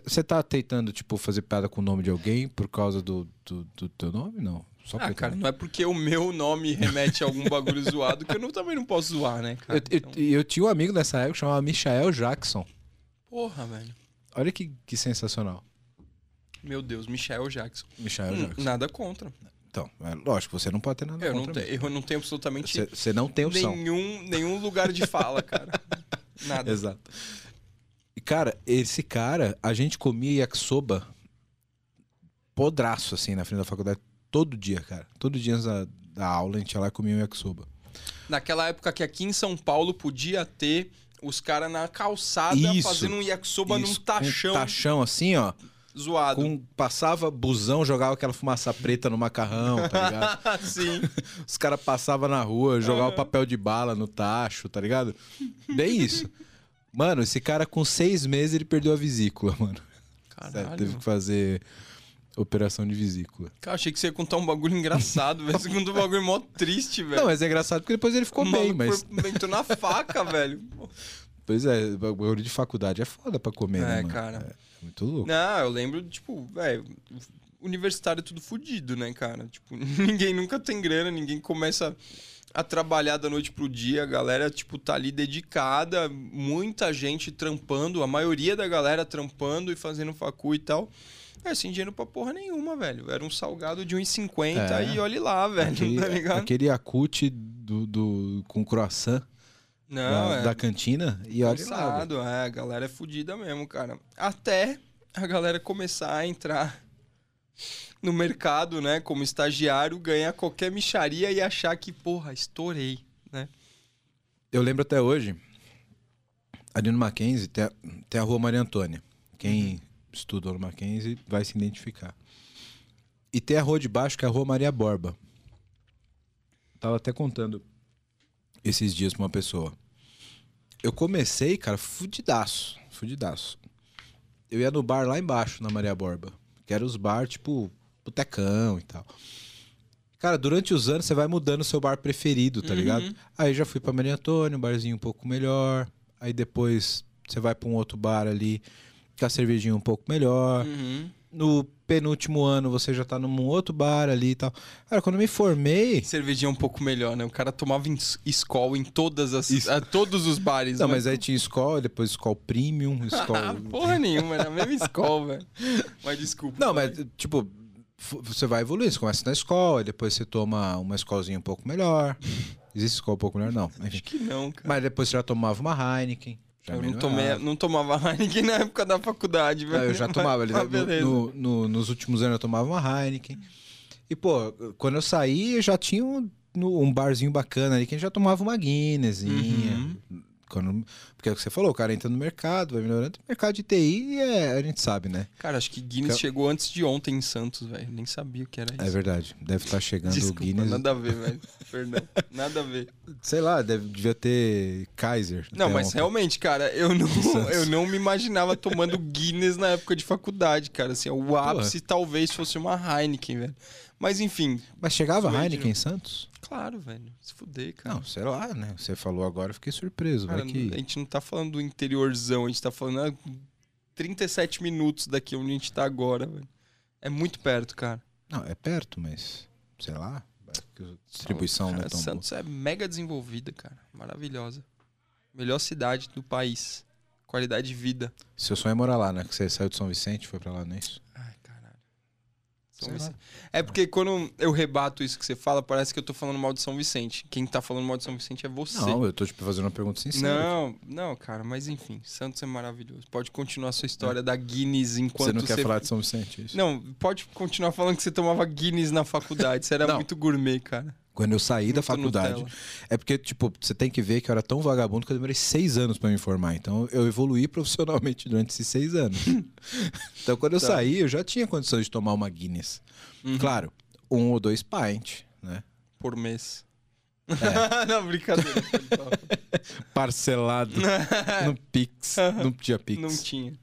Você tá tentando, tipo, fazer piada com o nome de alguém por causa do, do, do teu nome? Não. Só Ah, cara, não é porque o meu nome remete a algum bagulho (laughs) zoado que eu não- também não posso zoar, né, cara? Eu, eu- Então, eu tinha um amigo nessa época que chamava Michael Jackson. Porra, velho. Olha que, que sensacional. Meu Deus, Michael Jackson. Michael Hum, Jackson. nada contra. Então, é lógico, você não pode ter nada Eu não, te- eu não tenho absolutamente Você não tem opção. nenhum, nenhum lugar de fala, cara. (laughs) Nada. Exato. E, cara, esse cara, a gente comia yakisoba podraço, assim, na frente da faculdade, todo dia, cara. Todo dia antes da, da aula, a gente ia lá e comia um yakisoba. Naquela época que aqui em São Paulo podia ter os caras na calçada Isso, fazendo um yakisoba num Isso, tachão Um tachão, assim, ó. Zoado. Com, passava busão, jogava aquela fumaça preta no macarrão, tá ligado? (laughs) Sim. Os caras passavam na rua, jogavam papel de bala no tacho, tá ligado? Bem isso. Mano, esse cara com seis meses ele perdeu a vesícula, mano. Caralho. teve que fazer operação de vesícula. Cara, achei que você ia contar um bagulho engraçado, velho. Você contou um bagulho mó triste, velho. Não, mas é engraçado porque depois ele ficou bem, mas. entrou na faca, (laughs) velho. Pois é, bagulho de faculdade é foda pra comer, né, É, mano? cara. É muito louco. Não, eu lembro, tipo, velho, universitário é tudo fudido, né, cara? Tipo, (laughs) ninguém nunca tem grana, ninguém começa a trabalhar da noite pro dia, a galera, tipo, tá ali dedicada, muita gente trampando, a maioria da galera trampando e fazendo facu e tal. É, sem dinheiro pra porra nenhuma, velho. Era um salgado de 1,50 É. e olhe lá, velho, Aquele, (laughs) tá ligado? aquele Yakut do, do, com croissant Não, da, é. da cantina e olha lá. é, a galera é fodida mesmo, cara. Até a galera começar a entrar no mercado, né, como estagiário, ganhar qualquer micharia e achar que, porra, estourei, né? Eu lembro até hoje, ali no Mackenzie, tem a, tem a rua Maria Antônia. Quem estudou no Mackenzie vai se identificar. E tem a rua de baixo, que é a rua Maria Borba. Tava até contando esses dias pra uma pessoa. Eu comecei, cara, fudidaço. Fudidaço. Eu ia no bar lá embaixo, na Maria Borba. Que era os bar, tipo, botecão e tal. Cara, durante os anos você vai mudando o seu bar preferido, tá ligado? Aí já fui pra Maria Antônia, um barzinho um pouco melhor. Aí depois você vai pra um outro bar ali, com a cervejinha um pouco melhor. Uhum. No penúltimo ano você já tá num outro bar ali e tal. Cara, quando eu me formei. Cervejinha um pouco melhor, né? O cara tomava Skol em todas as, Isso. a, todos os bares. Não, né? mas aí tinha Skol, depois Skol Premium, (laughs) Skol. Ah, porra nenhuma, era a mesma Skol, velho. Mas desculpa. Não, mas, tipo, você vai evoluir. Você começa na escola, depois você toma uma escolzinha um pouco melhor. Existe escola um pouco melhor? Não. Enfim. Acho que não, cara. Mas depois você já tomava uma Heineken. Eu não, tomei, não tomava (laughs) Heineken na época da faculdade, Não, velho. eu já tomava. ali, Mas beleza. no- no- nos últimos anos eu tomava uma Heineken. E, pô, quando eu saí, eu já tinha um, um barzinho bacana ali que a gente já tomava uma Guinnessinha. Uhum. Quando, porque é o que você falou, o cara entra no mercado, vai melhorando. Mercado de TI, é, a gente sabe, né? Cara, acho que Guinness Cal- chegou antes de ontem em Santos, velho. Nem sabia o que era isso. É verdade. Deve estar chegando Desculpa, o Guinness. nada a ver, velho. Perdão. Nada a ver. Sei lá, deve, devia ter Kaiser. Não, mas ontem. realmente, cara, eu não, (laughs) eu não me imaginava tomando Guinness na época de faculdade, cara. Assim, o ápice talvez fosse uma Heineken, velho. Mas enfim, Mas chegava Heineken em Santos? claro, velho. Se fuder, cara. Não, sei lá, né? Você falou agora, eu fiquei surpreso. Cara, que... A gente não tá falando do interiorzão, a gente tá falando a 37 minutos daqui onde a gente tá agora, velho. É muito perto, cara. Não, é perto, mas sei lá. A distribuição é Cara, tão boa. Santos é mega desenvolvida, cara. Maravilhosa. Melhor cidade do país. Qualidade de vida. Seu sonho é morar lá, né? Que você saiu de São Vicente, foi pra lá, não é isso? Ai. É porque quando eu rebato isso que você fala, parece que eu tô falando mal de São Vicente. Quem tá falando mal de São Vicente é você. Não, eu tô tipo, fazendo uma pergunta sincera. Não, não, cara, mas enfim, Santos é maravilhoso. Pode continuar a sua história é. da Guinness enquanto você... não quer você... falar de São Vicente, é isso? Não, pode continuar falando que você tomava Guinness na faculdade. Você era muito gourmet, cara. Quando eu saí da faculdade. Nutella. É porque, tipo, você tem que ver que eu era tão vagabundo que eu demorei seis anos para me formar. Então, eu evoluí (laughs) profissionalmente durante esses seis anos. (laughs) então, quando eu tá. saí, eu já tinha condições de tomar uma Guinness. Uhum. Claro, um ou dois pint, né? Por mês. É. (laughs) não, brincadeira. Parcelado no Pix. Não tinha Pix. Não tinha.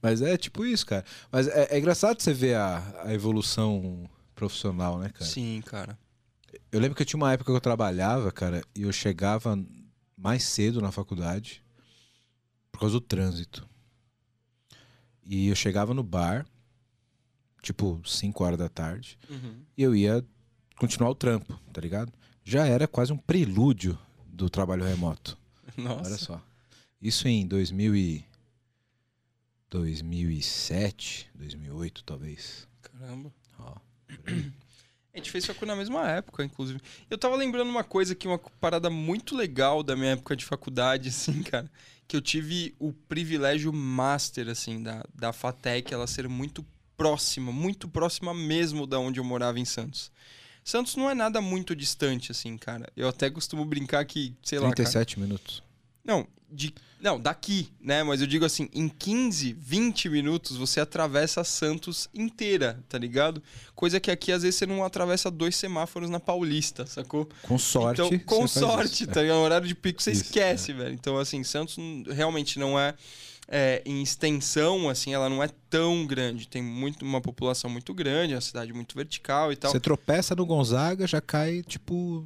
Mas é tipo isso, cara. Mas é, é engraçado você ver a, a evolução profissional, né, cara? Sim, cara. Eu lembro que eu tinha uma época que eu trabalhava, cara, e eu chegava mais cedo na faculdade por causa do trânsito. E eu chegava no bar, tipo 5 horas da tarde, uhum. e eu ia continuar o trampo, tá ligado? Já era quase um prelúdio do trabalho remoto. (laughs) Nossa. Olha só. Isso em 2000 e... 2007, 2008 talvez. Caramba. Ó. A gente fez faculdade na mesma época, inclusive. Eu tava lembrando uma coisa que uma parada muito legal da minha época de faculdade, (laughs) assim, cara. Que eu tive o privilégio master, assim, da, da FATEC, ela ser muito próxima, muito próxima mesmo da onde eu morava em Santos. Santos não é nada muito distante, assim, cara. Eu até costumo brincar que, sei 37 lá. 37 minutos. Não, de, não, daqui, né? Mas eu digo assim, em 15, 20 minutos você atravessa Santos inteira, tá ligado? Coisa que aqui às vezes você não atravessa dois semáforos na Paulista, sacou? Com sorte. Então, com sorte, tá ligado? No horário de pico você isso, esquece, é. velho. Então, assim, Santos realmente não é, é, em extensão, assim, ela não é tão grande. Tem muito, uma população muito grande, é uma cidade muito vertical e tal. Você tropeça no Gonzaga, já cai, tipo,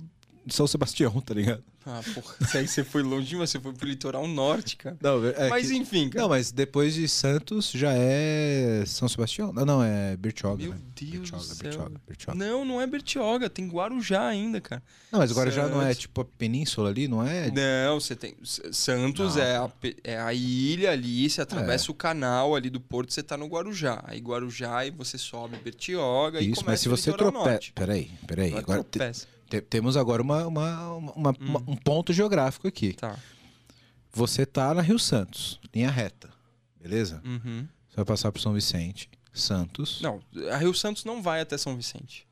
São Sebastião, (laughs) tá ligado? Ah, porra. Se aí você foi longe, mas você foi pro litoral norte, cara. Não, é mas que... enfim, cara. Não, mas depois de Santos já é São Sebastião? Não, não, é Bertioga. Meu né? Deus Bertioga, do céu. Bertioga, Bertioga. Não, não é Bertioga, tem Guarujá ainda, cara. Não, mas Guarujá Santos. não é tipo a península ali, não é? Não, você tem. Santos é a, é a ilha ali, você atravessa é. o canal ali do porto, você tá no Guarujá. Aí Guarujá e você sobe Bertioga Isso, e começa mas se você tropeça. Peraí, peraí. Agora, tropeça. Temos agora uma, uma, uma, hum. um ponto geográfico aqui. Tá. Você tá na Rio Santos, linha reta, beleza? Uhum. Você vai passar por São Vicente, Santos. Não, a Rio Santos não vai até São Vicente.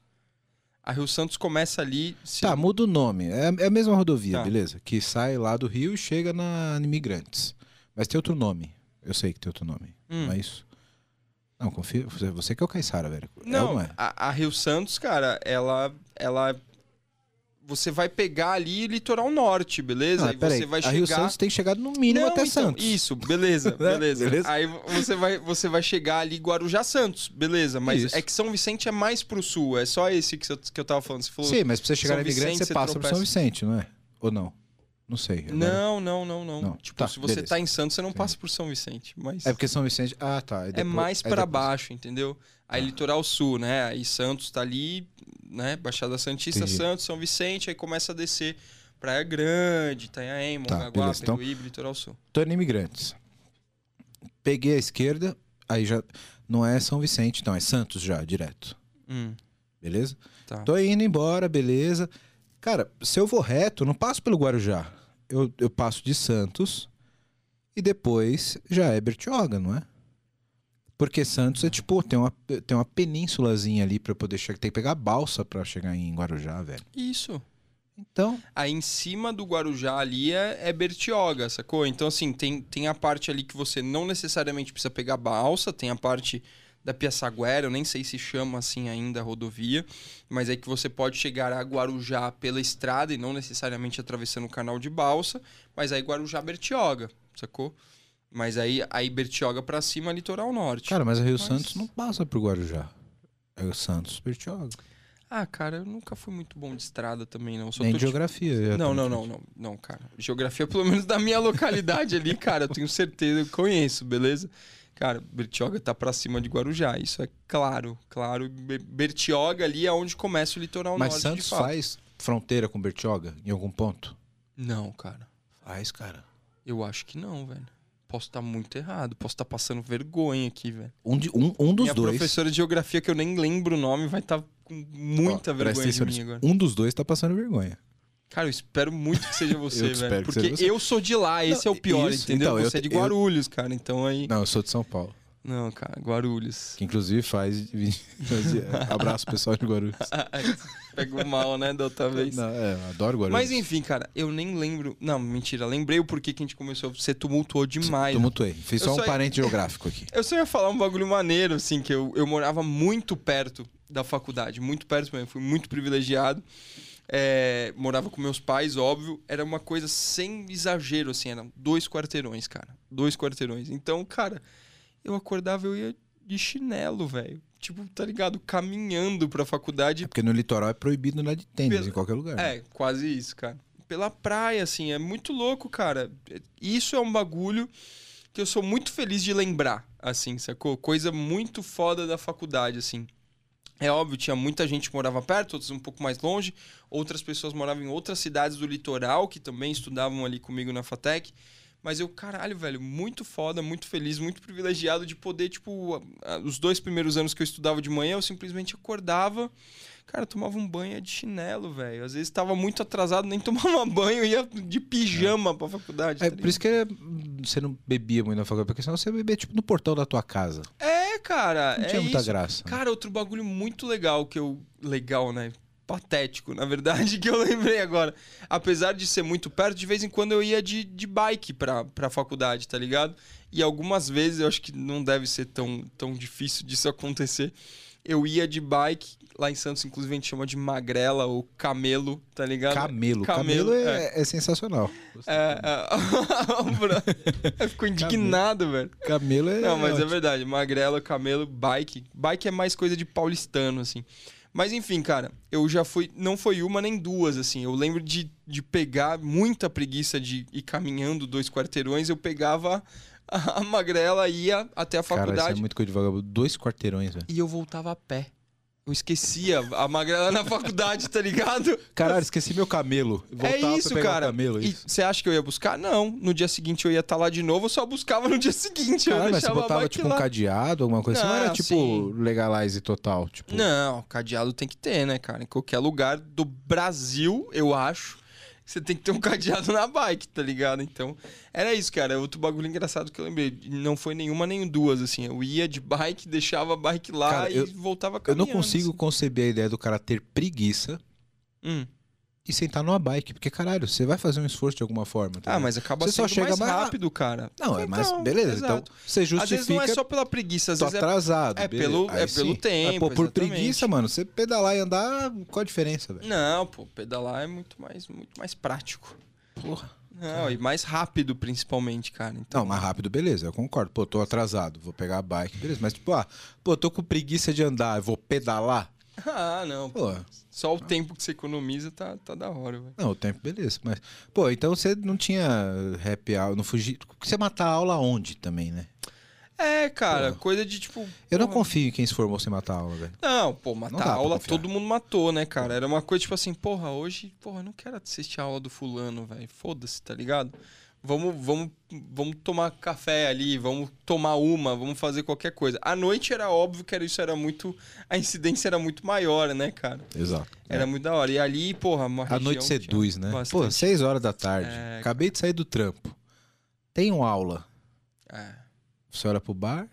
A Rio Santos começa ali. Se... Tá, muda o nome. É, é a mesma rodovia, tá. beleza? Que sai lá do Rio e chega na Imigrantes. Mas tem outro nome. Eu sei que tem outro nome. Hum. Não é isso? Não, confia. Você que é o Caissara, velho. Não, é, não é? A, a, Rio Santos, cara, ela, ela você vai pegar ali litoral norte, beleza? Ah, aí você aí. vai a chegar. Rio Santos tem chegado no mínimo Não, até então, Santos. Isso, beleza, (laughs) beleza. beleza. Aí você vai, você vai chegar ali Guarujá Santos, beleza? Mas isso. é que São Vicente é mais pro sul, é só esse que, eu, que eu tava falando. Você falou, Sim, mas pra você chegar São na Imigrante, você, você passa tropeça. por São Vicente, não é? Ou não? Não sei. Agora... Não, não, não, não, não. Tipo, tá, se você beleza. tá em Santos, você não Sim. passa por São Vicente. Mas... É porque São Vicente. Ah, tá. Depois... É mais para baixo, entendeu? Aí ah. litoral sul, né? Aí Santos tá ali, né? Baixada Santista, Entendi. Santos, São Vicente, aí começa a descer Praia Grande, Itanhaém, Mongaguá, tá, Peruíbe, então, litoral sul. Tô em imigrantes. Peguei a esquerda, aí já não é São Vicente, não, é Santos já, direto. Hum. Beleza? Tá. Tô indo embora, beleza. Cara, se eu vou reto, não passo pelo Guarujá. Eu, eu passo de Santos e depois já é Bertioga, não é? Porque Santos é tipo, tem uma, tem uma penínsulazinha ali para poder chegar. Tem que pegar balsa para chegar em Guarujá, velho. Isso. Então. Aí em cima do Guarujá ali é, é Bertioga, sacou? Então, assim, tem, tem a parte ali que você não necessariamente precisa pegar balsa, tem a parte da Piaçaguera, eu nem sei se chama assim ainda a rodovia, mas é que você pode chegar a Guarujá pela estrada e não necessariamente atravessando o canal de balsa, mas aí Guarujá Bertioga, sacou? Mas aí, aí Bertioga para cima, litoral norte. Cara, mas a Rio mas... Santos não passa por Guarujá. É o Santos, Bertioga. Ah, cara, eu nunca fui muito bom de estrada também, não. Só Nem geografia. Tipo... Não, não, não, não, não, cara. Geografia, pelo menos da minha localidade ali, cara, eu tenho certeza, eu conheço, beleza? Cara, Bertioga tá para cima de Guarujá, isso é claro, claro. Bertioga ali é onde começa o litoral Mas norte. Mas Santos faz fronteira com Bertioga em algum ponto? Não, cara. Faz, cara. Eu acho que não, velho. Posso estar muito errado, posso estar passando vergonha aqui, velho. Um, de, um, um dos Minha dois. professora de geografia, que eu nem lembro o nome, vai estar com muita Ó, vergonha de mim agora. Um dos dois tá passando vergonha. Cara, eu espero muito que seja (laughs) você, Eu velho. Porque você. eu sou de lá, esse Não, é o pior, isso, entendeu? então, eu você é de te- eu- Guarulhos, cara, então aí... Não, eu sou de São Paulo. Não, cara, Guarulhos. Que inclusive faz. fazia- Abraço pessoal de Guarulhos. (laughs) Pegou mal, né, da outra vez. Não, é, adoro Guarulhos. Mas enfim, cara, eu nem lembro. Não, mentira, lembrei o porquê que a gente começou. Você tumultuou demais. Tumultuei. Fiz Eu só um só- parente geográfico aqui. (laughs) Eu só ia falar um bagulho maneiro, assim, que eu, eu morava muito perto da faculdade, muito perto mesmo, fui muito privilegiado. É, morava com meus pais, óbvio. Era uma coisa sem exagero, assim, eram dois quarteirões, cara. Dois quarteirões. Então, cara, eu acordava, eu ia de chinelo, velho. Tipo, tá ligado? Caminhando pra faculdade É porque no litoral é proibido andar de tênis Pela- em qualquer lugar. É, quase isso, cara. Pela praia, assim, é muito louco, cara. Isso é um bagulho que eu sou muito feliz de lembrar, assim, sacou? Coisa muito foda da faculdade, assim. É óbvio, tinha muita gente que morava perto, outros um pouco mais longe, outras pessoas moravam em outras cidades do litoral que também estudavam ali comigo na FATEC. Mas eu, caralho, velho, muito foda, muito feliz, muito privilegiado de poder, tipo, a- a- os dois primeiros anos que eu estudava de manhã, eu simplesmente acordava, cara, tomava um banho de chinelo, velho. Às vezes tava muito atrasado, nem (laughs) tomava banho, ia de pijama pra faculdade. É, tá por isso que é, você não bebia muito na faculdade, porque senão você bebia tipo no portão da tua casa. É, cara, Não é tinha muita isso. graça. Cara, outro bagulho muito legal que eu. Legal, né? Patético, na verdade, (laughs) que eu lembrei agora. Apesar de ser muito perto, de vez em quando eu ia de, de bike pra, pra faculdade, tá ligado? E algumas vezes, eu acho que não deve ser tão, tão difícil disso (laughs) acontecer. Eu ia de bike, lá em Santos, inclusive, a gente chama de magrela ou camelo, tá ligado? Camelo. Camelo, Camelo, é, é sensacional. É, é... (laughs) ficou indignado, velho. Camelo é. Não, mas é verdade. Magrela, camelo, bike. Bike é mais coisa de paulistano, assim. Mas enfim, cara, eu já fui. Não foi uma nem duas, assim. Eu lembro de, de pegar muita preguiça de ir caminhando dois quarteirões. Eu pegava a, magrela, ia até a Cara, isso faculdade é muito coisa de vagabundo. Dois quarteirões, velho. e eu voltava a pé. Eu esquecia a magrela na faculdade, tá ligado? Caralho, esqueci meu camelo. Voltava é pra isso, pegar o cara. Camelo, E isso. você acha que eu ia buscar? Não. No dia seguinte eu ia estar lá de novo, eu só buscava no dia seguinte. eu Caralho, mas você botava tipo um lá. cadeado, alguma coisa assim? Não Não, era tipo sim. legalize total? Tipo, Não, cadeado tem que ter, né, cara? Em qualquer lugar do Brasil, eu acho, você tem que ter um (laughs) cadeado na bike, tá ligado? Então, era isso, cara. Outro bagulho engraçado que eu lembrei. Não foi nenhuma nem duas, assim. Eu ia de bike, deixava a bike lá Cara, e eu- voltava eu caminhando. não consigo assim. conceber a ideia do cara ter preguiça Hum. E sentar numa bike. Porque, caralho, você vai fazer um esforço de alguma forma. tá Ah, mas acaba Você só sendo chega mais mais- rápido, cara. Não, é mais. Então, Beleza, exato. então você Às justifica. vezes não é só pela preguiça, às tô vezes é atrasado. é beleza. pelo- Aí é pelo tempo, Mas, pô, por preguiça, mano, você pedalar e andar, qual a diferença, velho? Não, pô, pedalar é muito mais, muito mais prático. Porra. Não, e mais rápido, principalmente, cara. Então, Não, mais rápido, beleza, eu concordo. Pô, tô atrasado, vou pegar a bike, beleza. Mas, tipo, ah, pô, tô com preguiça de andar, eu vou pedalar? Ah, não. Pô, Só o tempo que você economiza tá, tá da hora, velho. não, o tempo, beleza. Mas, pô, então você não tinha happy hour, não fugir. Você matar a aula onde também, né? É, cara, Pô. coisa de tipo. Eu não porra, confio em quem se formou sem matar a aula, velho. Não, pô, Não matar dá pra aula todo mundo matou, né, cara? Era uma coisa tipo assim, porra, hoje, porra, eu não quero assistir a aula do fulano, velho. Foda-se, tá ligado? Vamos, vamos, vamos tomar café ali, vamos tomar uma, vamos fazer qualquer coisa. À noite era óbvio que era, isso era muito. A incidência era muito maior, né, cara? Exato. Era muito da hora. E ali, porra, uma A noite seduz, né? Pô, bastante- seis horas da tarde. É, Acabei de sair do trampo. Tenho aula. É. Você olha pro bar,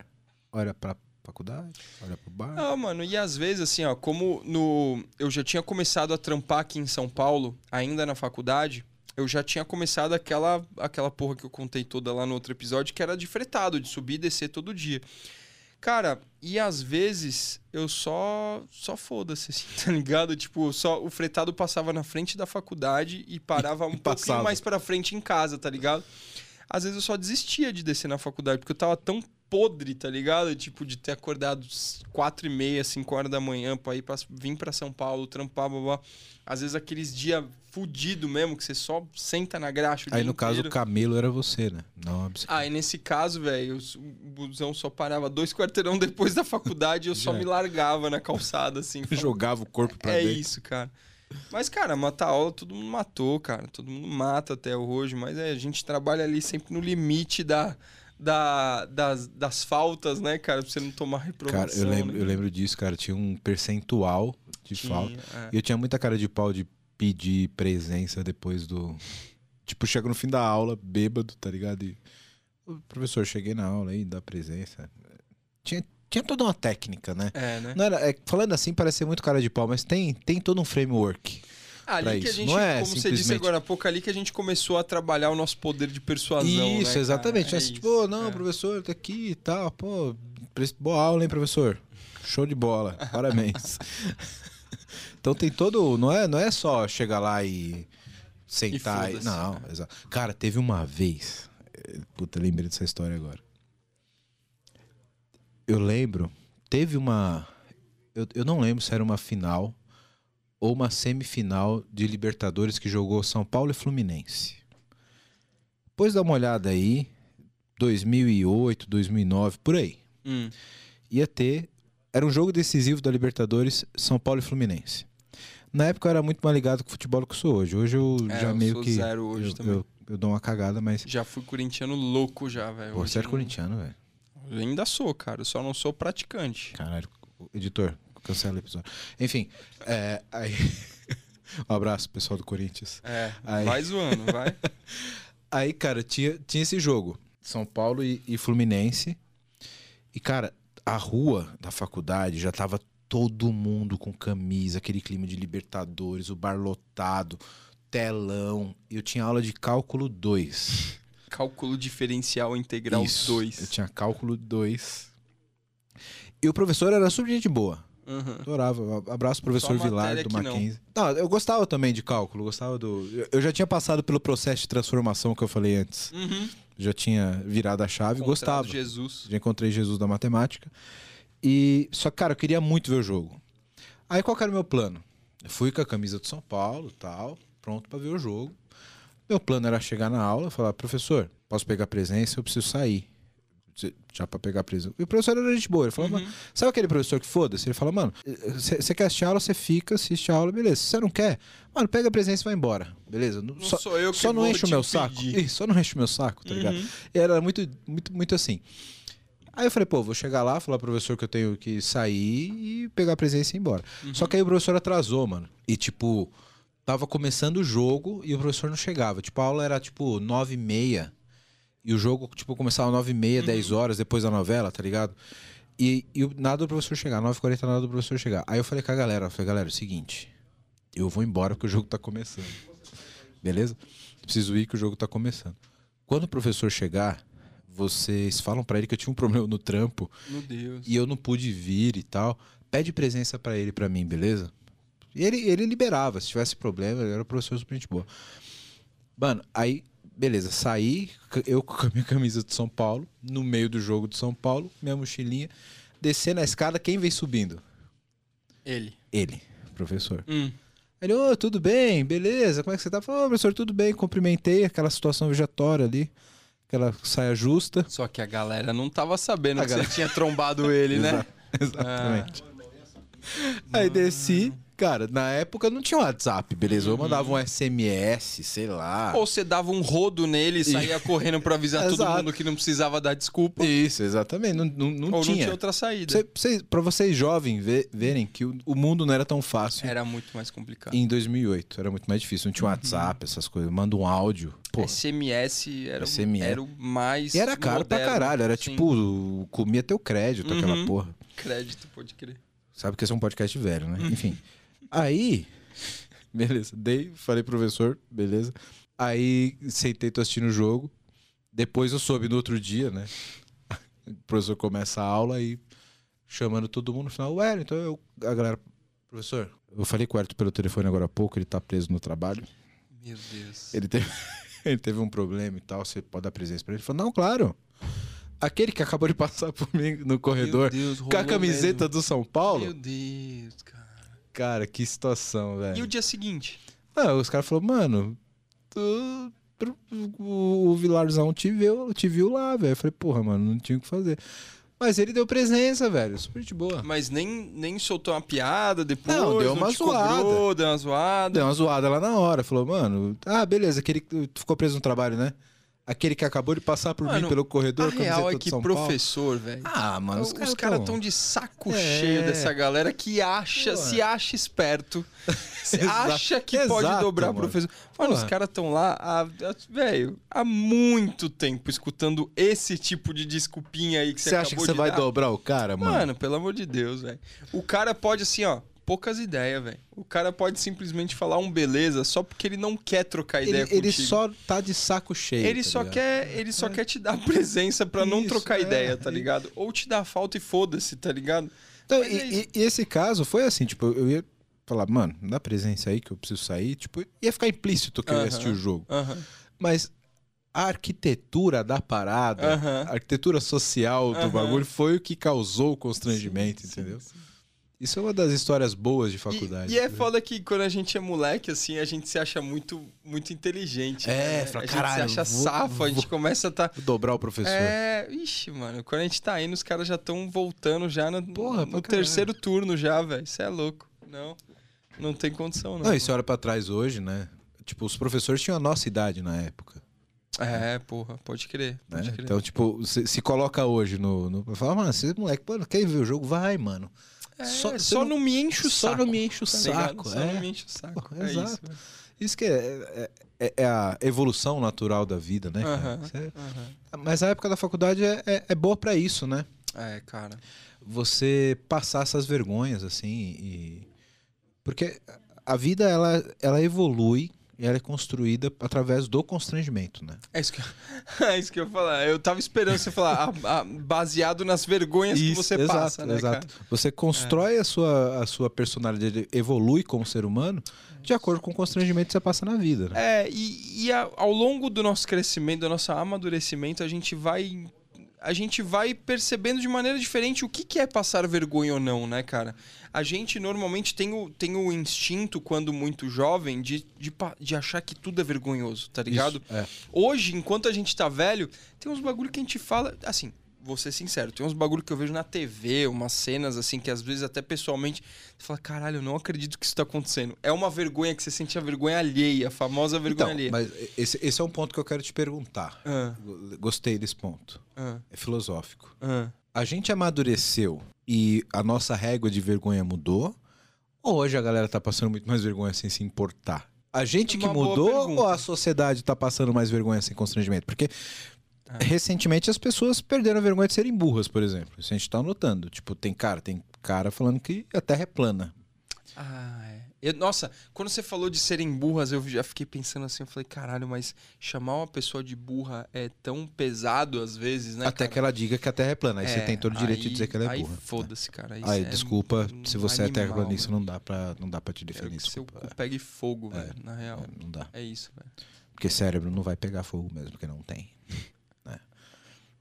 olha pra faculdade, olha pro bar. Não, mano, e às vezes, assim, ó, como no. Eu já tinha começado a trampar aqui em São Paulo, ainda na faculdade, eu já tinha começado aquela, aquela porra que eu contei toda lá no outro episódio, que era de fretado, de subir e descer todo dia. Cara, e às vezes eu só. Só foda-se, assim, (laughs) tá ligado? Tipo, só o fretado passava na frente da faculdade e parava (laughs) um pouquinho mais pra frente em casa, tá ligado? Às vezes eu só desistia de descer na faculdade, porque eu tava tão podre, tá ligado? Tipo, de ter acordado quatro e meia, cinco horas da manhã pra ir pra, vir pra São Paulo, trampar, blá, blá. Às vezes aqueles dias fudido mesmo, que você só senta na graxa Aí no caso inteiro. o camelo era você, né? Não a bicicleta. Ah, nesse caso, velho, o busão só parava dois quarteirão (laughs) depois da faculdade e eu só me largava na calçada, assim. (laughs) Jogava o corpo pra é dentro. isso, cara. Mas, cara, matar aula todo mundo matou, cara. Todo mundo mata até hoje, mas é, a gente trabalha ali sempre no limite da, da, das, das faltas, né, cara? Pra você não tomar reprovação. Cara, eu lembro, né? eu lembro disso, cara. Tinha um percentual de Tinha, falta. é. E eu tinha muita cara de pau de pedir presença depois do. Tipo, chega no fim da aula, bêbado, tá ligado? E. "Ô, Professor, cheguei na aula aí, dá presença. Tinha, tinha toda uma técnica, né? É, né? Não era, é, falando assim, parece ser muito cara de pau, mas tem, tem todo um framework. Ali que a gente, Não é como você disse simplesmente- agora há pouco, ali que a gente começou a trabalhar o nosso poder de persuasão. isso, né, exatamente. É Mas, isso, tipo, "Ô, não, é. professor, tá aqui e tal. Pô, boa aula, hein, professor? Show de bola. (laughs) Parabéns. então tem todo. Não é, não é só chegar lá e sentar. E E não, exato. Cara, teve uma vez. Puta, lembrei dessa história agora. Eu lembro. Teve uma. Eu, eu não lembro se era uma final ou uma semifinal de Libertadores que jogou São Paulo e Fluminense. Depois dá uma olhada aí, 2008, 2009, por aí. Hum. Ia ter. Era um jogo decisivo da Libertadores, São Paulo e Fluminense. Na época eu era muito mais ligado com o futebol que eu sou hoje. Hoje eu É, já eu meio que. zero hoje eu, também. eu- eu dou uma cagada, mas. Já fui corintiano louco já, velho. Você era não- corintiano, velho. Ainda sou, cara. Eu só não sou praticante. Caralho, editor, cancela o episódio. Enfim, é, aí. (laughs) um abraço, pessoal do Corinthians. É, Aí. vai zoando, vai. (laughs) Aí, cara, tinha, tinha esse jogo. São Paulo e, e Fluminense. E, cara, a rua da faculdade já tava todo mundo com camisa, aquele clima de Libertadores, o bar lotado, telão. Eu tinha aula de cálculo 2. Cálculo diferencial integral Isso, Eu 2. tinha cálculo 2. E o professor era super gente boa. Uhum. Adorava. Abraço, professor Vilar, do que não. Mackenzie. Não. eu gostava também de cálculo, gostava do. eu- já tinha passado pelo processo de transformação que eu falei antes. Uhum. Já tinha virado a chave, Encontrado gostava. Jesus. Já encontrei Jesus da matemática. E só que, cara, eu queria muito ver o jogo. Aí qual era o meu plano? Eu fui com a camisa do São Paulo, tal, pronto pra ver o jogo. Meu plano era chegar na aula e falar: "Professor, posso pegar presença? Eu preciso sair." Já pra pegar presença. E o professor era gente boa. Ele falou, Uhum. mano, sabe aquele professor que foda-se? Ele fala, mano, você quer assistir a aula, você fica, assiste a aula, beleza. Se você não quer, mano, pega a presença e vai embora. Beleza? Não só sou eu que só não enche o meu saco. impedir. Ih, só não enche o meu saco, tá ligado? Uhum. E era muito, muito, muito assim. Aí eu falei, pô, vou chegar lá, falar pro professor que eu tenho que sair e pegar a presença e ir embora. Uhum. Só que aí o professor atrasou, mano. E tipo, tava começando o jogo e o professor não chegava. Tipo, a aula era tipo nove e meia. E o jogo, tipo, começava nove e meia, Uhum. dez horas depois da novela, tá ligado? E, e o- nada do professor chegar, 9h40 nada do professor chegar. Aí eu falei com a galera, eu falei, galera, é o seguinte, eu vou embora porque o jogo tá começando. Beleza? Preciso ir que o jogo tá começando. Quando o professor chegar, vocês falam pra ele que eu tinha um problema no trampo Meu Deus. e eu não pude vir e tal. Pede presença pra ele pra mim, beleza? E ele, ele liberava, se tivesse problema, ele era o professor super gente boa. Mano, aí, beleza, saí, eu (laughs) com a minha camisa de São Paulo, no meio do jogo de São Paulo, minha mochilinha, descendo a escada, quem vem subindo? Ele. Ele, professor. Hum. Ele, ô, tudo bem, beleza, como é que você tá? Falou, ô, professor, tudo bem, cumprimentei aquela situação vejatória ali, aquela saia justa. Só que a galera não tava sabendo A que galera- você tinha trombado ele, né? (laughs) Exa- Exatamente. Aí desci, cara, na época não tinha WhatsApp, beleza? Eu mandava um SMS, sei lá. Ou você dava um rodo nele e saía correndo pra avisar todo Exato. mundo que não precisava dar desculpa. Isso, exatamente. Não, não, não ou não tinha. tinha outra saída. Cê, cê, pra vocês jovens ve- verem que o, o mundo não era tão fácil Era muito mais complicado. em 2008. Era muito mais difícil. Não tinha WhatsApp, essas coisas. Manda um áudio. Pô. SMS era, o- SMS. era o mais. E era caro pra moderno. caralho. Era Sim. tipo, comia teu crédito, aquela Uhum. porra. Crédito, pode crer. Sabe que esse é um podcast velho, né? Enfim. Aí, beleza, dei, falei pro professor, beleza. Aí sentei, tô assistindo o jogo. Depois eu soube no outro dia, né? O professor começa a aula e chamando todo mundo no final. Ué, então eu, a galera, professor, eu falei com o Herto pelo telefone agora há pouco, ele tá preso no trabalho. Meu Deus. Ele teve, (laughs) ele teve um problema e tal, você pode dar presença pra ele? Ele falou, não, claro. Aquele que acabou de passar por mim no corredor Deus, com a camiseta mesmo. do São Paulo. Meu Deus, cara. Cara, que situação, velho. E o dia seguinte? Ah, os caras falaram, mano, tu- o, Vilarzão te viu, te viu lá, velho. Eu falei, porra, mano, não tinha o que fazer. Mas ele deu presença, velho. Super de boa. Mas nem, nem soltou uma piada depois? Não, deu uma te cobrou, zoada. deu uma zoada. Deu uma zoada lá na hora. Falou, mano, ah, beleza, aquele que tu ficou preso no trabalho, né? Aquele que acabou de passar por Mano, mim pelo corredor. A real é que São Paulo. professor, velho. Ah, mano, os, Os, caras caras tão- estão de saco É. cheio dessa galera que acha, Pô. se acha esperto, (laughs) se acha que Exato, pode dobrar mano. professor. Mano, os caras estão lá, velho, há muito tempo escutando esse tipo de desculpinha aí que você, Você acha que você vai dar. dobrar o cara, mano? Mano, pelo amor de Deus, velho. O cara pode, assim, ó, poucas ideias, velho. O cara pode simplesmente falar um beleza só porque ele não quer trocar ideia ele, ele contigo. só tá de saco cheio. Ele tá só ligado? quer, ele só quer te dar (laughs) presença pra não trocar é. ideia, tá ligado? Ou te dar falta e foda-se, tá ligado? Então, e, é e- esse caso foi assim, tipo, eu ia falar, mano, dá presença aí que eu preciso sair. Tipo, ia ficar implícito que eu ia assistir o jogo. Aham. Mas a arquitetura da parada, Aham. a arquitetura social do bagulho foi o que causou o constrangimento, Sim, entendeu? sim, sim. Isso é uma das histórias boas de faculdade. E, e é né? foda que quando a gente é moleque, assim, a gente se acha muito, muito inteligente. É, né? fala, a gente "Caralho, se acha vou- safo, a gente começa a tá. (laughs) Dobrar o professor. É, ixi, mano, quando a gente tá indo, os caras já estão voltando já no, Porra, no terceiro turno já, velho. Isso é louco. Não, não tem condição, não. Não, e você olha pra trás hoje, né? Tipo, os professores tinham a nossa idade na época. É, porra, pode crer, né? pode crer. Então, tipo, se, se coloca hoje no. no fala, mano, esse moleque, pô, quer ver o jogo? Vai, mano. É, só- só, você não, me enche o só saco. não me enche o tá saco. Só é. não me enche o saco. Pô, é exato. isso, velho. Isso que é, é, é a evolução natural da vida, né? é- aham. Mas a época da faculdade é, é, é boa pra isso, né? É, cara. Você passar essas vergonhas, assim, e. Porque a vida, ela, ela evolui e ela é construída através do constrangimento, né? É isso que, eu- (laughs) é isso que eu ia falar. Eu tava esperando você falar, ah, ah, baseado nas vergonhas que você exato, passa, né, exato. cara? Você constrói a, sua, a sua personalidade, evolui como ser humano de acordo com o constrangimento que você passa na vida. Né? É, e, e a- ao longo do nosso crescimento, do nosso amadurecimento, a gente vai. A gente vai percebendo de maneira diferente o que, que é passar vergonha ou não, né, cara? A gente normalmente tem o, tem o instinto, quando muito jovem, de, de, de achar que tudo é vergonhoso, tá ligado? Isso, é. Hoje, enquanto a gente tá velho, tem uns bagulho que a gente fala. Assim, vou ser sincero, tem uns bagulho que eu vejo na TV, umas cenas assim, que às vezes até pessoalmente você fala, caralho, eu não acredito que isso tá acontecendo. É uma vergonha que você sente a vergonha alheia, a famosa vergonha Então, alheia. mas esse, esse é um ponto que eu quero te perguntar. Ah, Gostei desse ponto. ah, É filosófico. ah. A gente amadureceu e a nossa régua de vergonha mudou? Ou hoje a galera tá passando muito mais vergonha sem se importar? A gente que Uma boa mudou ou a sociedade tá passando mais vergonha sem constrangimento? Porque Ah. recentemente as pessoas perderam a vergonha de serem burras, por exemplo. Isso a gente tá notando. Tipo, tem cara, tem cara falando que a Terra é plana. Ah, é. Eu- nossa, quando você falou de serem burras, eu já fiquei pensando assim, eu falei, caralho, mas chamar uma pessoa de burra é tão pesado às vezes, né? Até cara? que ela diga que a Terra é plana. Aí você É, tem todo o direito de aí- dizer que ela é aí burra. foda-se, cara. Isso Aí, é desculpa, um se você é animal, terraplanista, velho. não dá pra, não dá pra te Quero defender. que seu cu pegue fogo, velho, na real. É, não dá. É isso, velho. Porque cérebro não vai pegar fogo mesmo, porque não tem.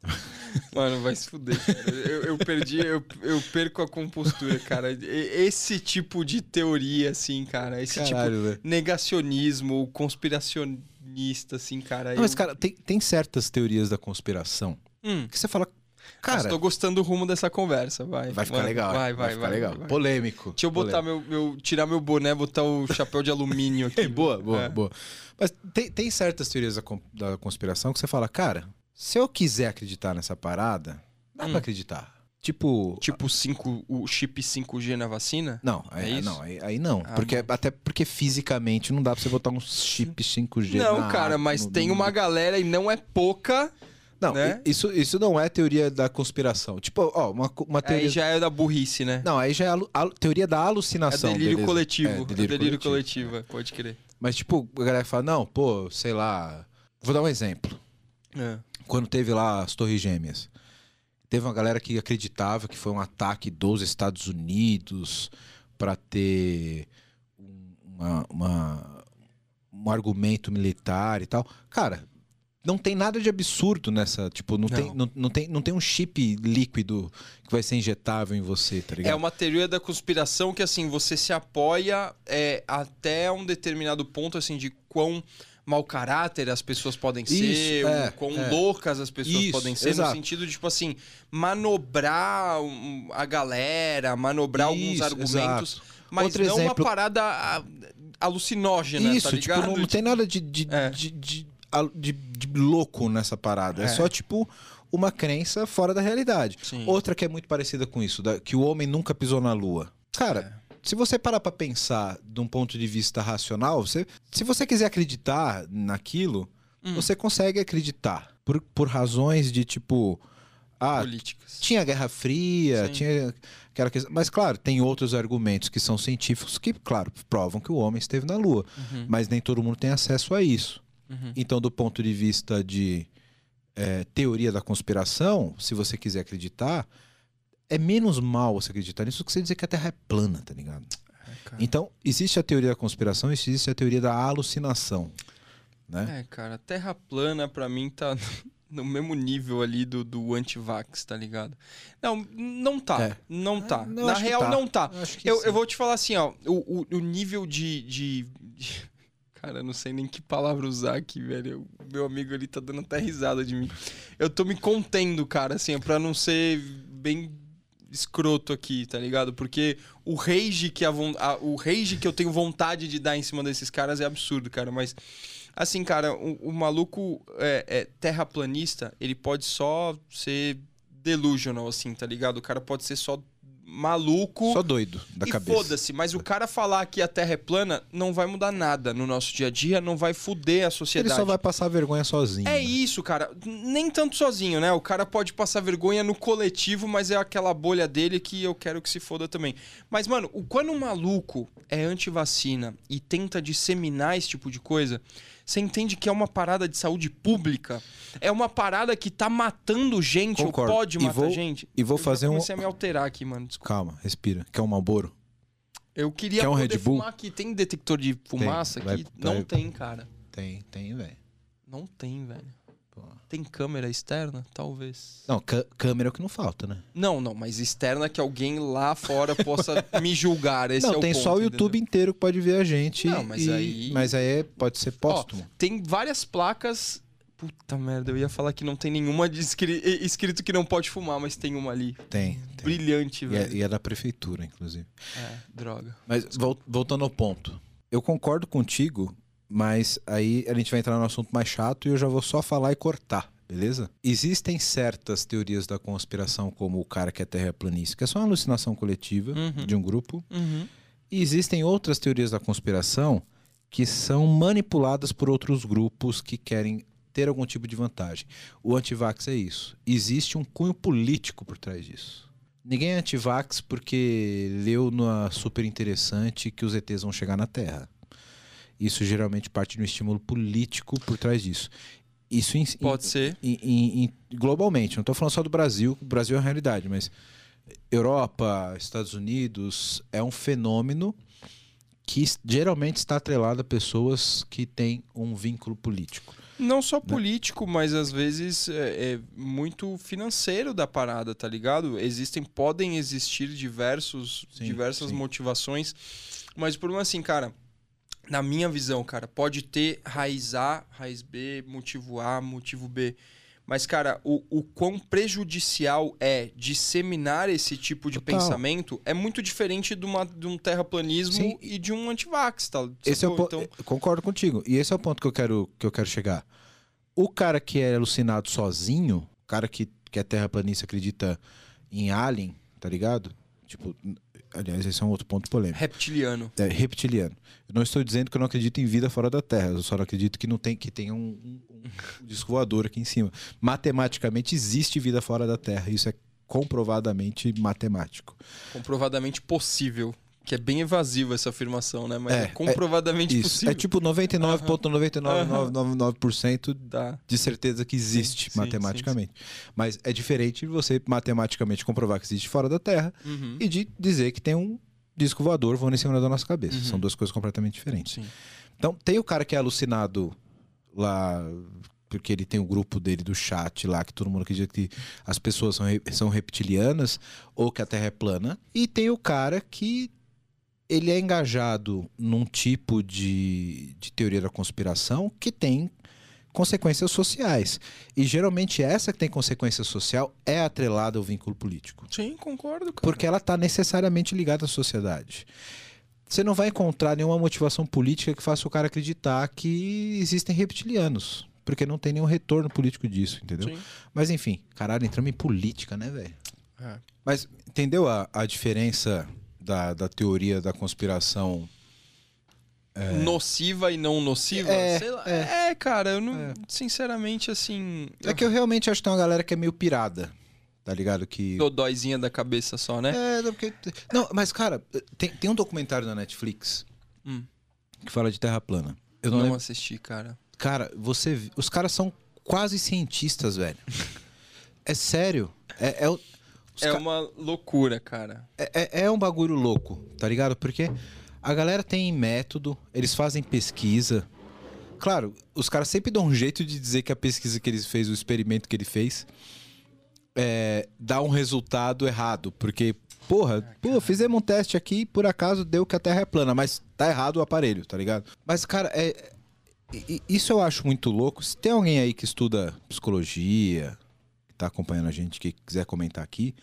(laughs) Mano, vai se fuder, cara. Eu, eu perdi, eu, eu perco a compostura, cara. Esse tipo de teoria, assim, cara. Esse tipo Caralho, velho. negacionismo, conspiracionista, assim, cara. Não, mas, eu- cara, tem, tem certas teorias da conspiração Hum, que você fala, cara, tô gostando do rumo dessa conversa, vai. vai ficar Mano, legal. Vai, vai, ficar vai. legal. vai, vai. Polêmico. Deixa eu botar meu, meu. Tirar meu boné, botar o chapéu de alumínio (laughs) aqui. boa, boa, É. boa. Mas tem, tem certas teorias da, da conspiração que você fala, cara, se eu quiser acreditar nessa parada, dá Hum. pra acreditar. Tipo. Tipo 5, o chip 5G na vacina? Não, aí, É isso? não, aí, aí não. Ah, porque, até porque fisicamente não dá pra você botar um chip 5G Não, cara, mas no- tem uma galera e não é pouca. Não, né? isso, isso não é teoria da conspiração. Tipo, ó, uma, uma teoria. Aí já é da burrice, né? Não, aí já é a, a teoria da É alucinação. delírio beleza? coletivo. É, É delírio, delírio, coletivo. coletivo, é, pode crer. Mas, tipo, a galera fala, não, pô, sei lá. Vou dar um exemplo. É. Quando teve lá as Torres Gêmeas, teve uma galera que acreditava que foi um ataque dos Estados Unidos para ter um- uma, uma- um argumento militar e tal. Cara, não tem nada de absurdo nessa. Tipo, não, Não. Tem, não, não, tem, não tem um chip líquido que vai ser injetável em você, tá ligado? É uma teoria da conspiração que, assim, você se apoia é, até um determinado ponto, assim, de quão mau caráter as pessoas podem Isso, ser, é, o quão é. loucas as pessoas Isso, podem ser, exato. no sentido de, tipo assim, manobrar a galera, manobrar alguns Isso, argumentos, exato. mas Outro não exemplo- uma parada ah, alucinógena, Isso, tá tipo, ligado? não, não tem nada de, de, É. de- de de, louco nessa parada. É. é. só, tipo, uma crença fora da realidade. Sim. Outra que é muito parecida com isso, da, que o homem nunca pisou na lua. Cara. Se você parar para pensar de um ponto de vista racional, você, se você quiser acreditar naquilo, hum. você consegue acreditar. Por, por razões de tipo. Ah, Políticas. tinha Guerra Fria, Sim. tinha aquela questão. Mas, claro, tem outros argumentos que são científicos que, claro, provam que o homem esteve na Lua. Uhum. Mas nem todo mundo tem acesso a isso. Uhum. Então, do ponto de vista de é, teoria da conspiração, se você quiser acreditar, é menos mal você acreditar nisso do que você dizer que a Terra é plana, tá ligado? É, então, existe a teoria da conspiração e existe a teoria da alucinação. Né? É, cara, Terra plana para mim tá (laughs) no mesmo nível ali do, do anti-vax, tá ligado? Não, não tá. É. Não tá. Não, Na real, tá. não tá. Eu, eu, eu, vou te falar assim, ó. O, o, o nível de, de, de, (laughs) Cara, não sei nem que palavra usar aqui, velho. O meu amigo ali tá dando até risada de mim. Eu tô me contendo, cara, assim, pra não ser bem escroto aqui, tá ligado? Porque o rage que, a, a, o rage que eu tenho vontade de dar em cima desses caras é absurdo, cara. Mas Assim, cara, o, o maluco é, é, terraplanista, ele pode só ser delusional, assim, tá ligado? O cara pode ser só maluco. Só doido da e cabeça. Foda-se, mas o cara falar que a Terra é plana não vai mudar nada no nosso dia a dia, não vai fuder a sociedade. Ele só vai passar vergonha sozinho. É né? isso, cara. Nem tanto sozinho, né? O cara pode passar vergonha no coletivo, mas é aquela bolha dele que eu quero que se foda também. Mas, mano, quando um maluco é anti-vacina e tenta disseminar esse tipo de coisa, você entende que é uma parada de saúde pública. É uma parada que tá matando gente Concordo. ou pode matar vou, gente. E vou fazer um. comecei a me alterar aqui, mano. Desculpa. Calma, respira. Quer um Malboro? Eu queria Quer um poder Red Bull? fumar aqui. Tem detector de fumaça tem. aqui? Vai, Não vai... tem, cara. Tem, tem, velho. Não tem, velho. Tem câmera externa? Talvez. Não, câmera é o que não falta, né? Não, não, mas externa que alguém lá fora possa (laughs) me julgar. Esse não, é o tem ponto, só o YouTube entendeu? inteiro que pode ver a gente. Não, mas e... aí. Mas aí pode ser póstumo. Ó, tem várias placas. Puta merda, eu ia falar que não tem nenhuma escri... escrito que não pode fumar, mas tem uma ali. Tem. tem. Brilhante, velho. E, é, e é da prefeitura, inclusive. É, droga. Mas voltando ao ponto. Eu concordo contigo mas aí a gente vai entrar no assunto mais chato e eu já vou só falar e cortar, beleza? Existem certas teorias da conspiração, como o cara que é terraplanista, que é só uma alucinação coletiva uhum. de um grupo. Uhum. E existem outras teorias da conspiração que são manipuladas por outros grupos que querem ter algum tipo de vantagem. O antivax é isso. Existe um cunho político por trás disso. Ninguém é antivax porque leu na super interessante que os ETs vão chegar na Terra. Isso geralmente parte de um estímulo político por trás disso. Isso em, pode em, ser em, globalmente. Não estou falando só do Brasil. O Brasil é a realidade, mas Europa, Estados Unidos é um fenômeno que geralmente está atrelado a pessoas que têm um vínculo político. Não só né? político, mas às vezes é, é, muito financeiro da parada, tá ligado? Existem, podem existir diversos, sim, diversas sim. motivações, mas problema é assim, cara, na minha visão, cara, pode ter raiz A, raiz B, motivo A, motivo B. Mas, cara, o, o quão prejudicial é disseminar esse tipo de Total. pensamento é muito diferente de, uma, de um terraplanismo Sim. e de um antivax, tá? Esse é o então... Concordo contigo. E esse é o ponto que eu quero, que eu quero chegar. O cara que é alucinado sozinho, o cara que, que é terraplanista acredita em alien, tá ligado? Tipo, Aliás, esse é um outro ponto polêmico. Reptiliano. É, reptiliano. Eu não estou dizendo que eu não acredito em vida fora da Terra. Eu só não acredito que não tem que tenha um, um, um (laughs) disco voador aqui em cima. Matematicamente existe vida fora da Terra. Isso é comprovadamente matemático. Comprovadamente possível. Que é bem evasiva essa afirmação, né? Mas é, é comprovadamente é, possível. É tipo 99,9999% uhum. de certeza que existe sim, matematicamente. Sim, sim. Mas é diferente de você matematicamente comprovar que existe fora da Terra uhum. e de dizer que tem um disco voador voando em cima da nossa cabeça. Uhum. São duas coisas completamente diferentes. Então, tem o cara que é alucinado lá porque ele tem o um grupo dele do chat lá, que todo mundo acredita que as pessoas são, são reptilianas ou que a Terra é plana. E tem o cara que ele é engajado num tipo de, de teoria da conspiração que tem consequências sociais. E geralmente essa que tem consequência social é atrelada ao vínculo político. Sim, concordo. Cara. Porque ela está necessariamente ligada à sociedade. Você não vai encontrar nenhuma motivação política que faça o cara acreditar que existem reptilianos. porque não tem nenhum retorno político disso, entendeu? Sim. Mas enfim, caralho, entramos em política, né, velho? É. Mas entendeu a, a diferença da, da teoria da conspiração? Nociva e não nociva? É, Sei lá. é. É, cara, eu não. Sinceramente, assim. É que eu realmente acho que tem uma galera que é meio pirada, tá ligado? Que. Dodóizinha da cabeça só, né? É, não, porque... não, mas cara, tem, tem um documentário na Netflix Hum. que fala de Terra plana. Eu não, não lembro. assisti, cara. Cara, você, os caras são quase cientistas, velho. (laughs) é sério. É, é, É ca- uma loucura, cara. é, é- é um bagulho louco, tá ligado? Porque a galera tem método, eles fazem pesquisa. Claro, os caras sempre dão um jeito de dizer que a pesquisa que eles fez, o experimento que ele fez, é, dá um resultado errado. Porque, porra, pô, fizemos um teste aqui e por acaso deu que a Terra é plana, mas tá errado o aparelho, tá ligado? Mas, cara, é, isso eu acho muito louco. Se tem alguém aí que estuda psicologia, que tá acompanhando a gente, que quiser comentar aqui,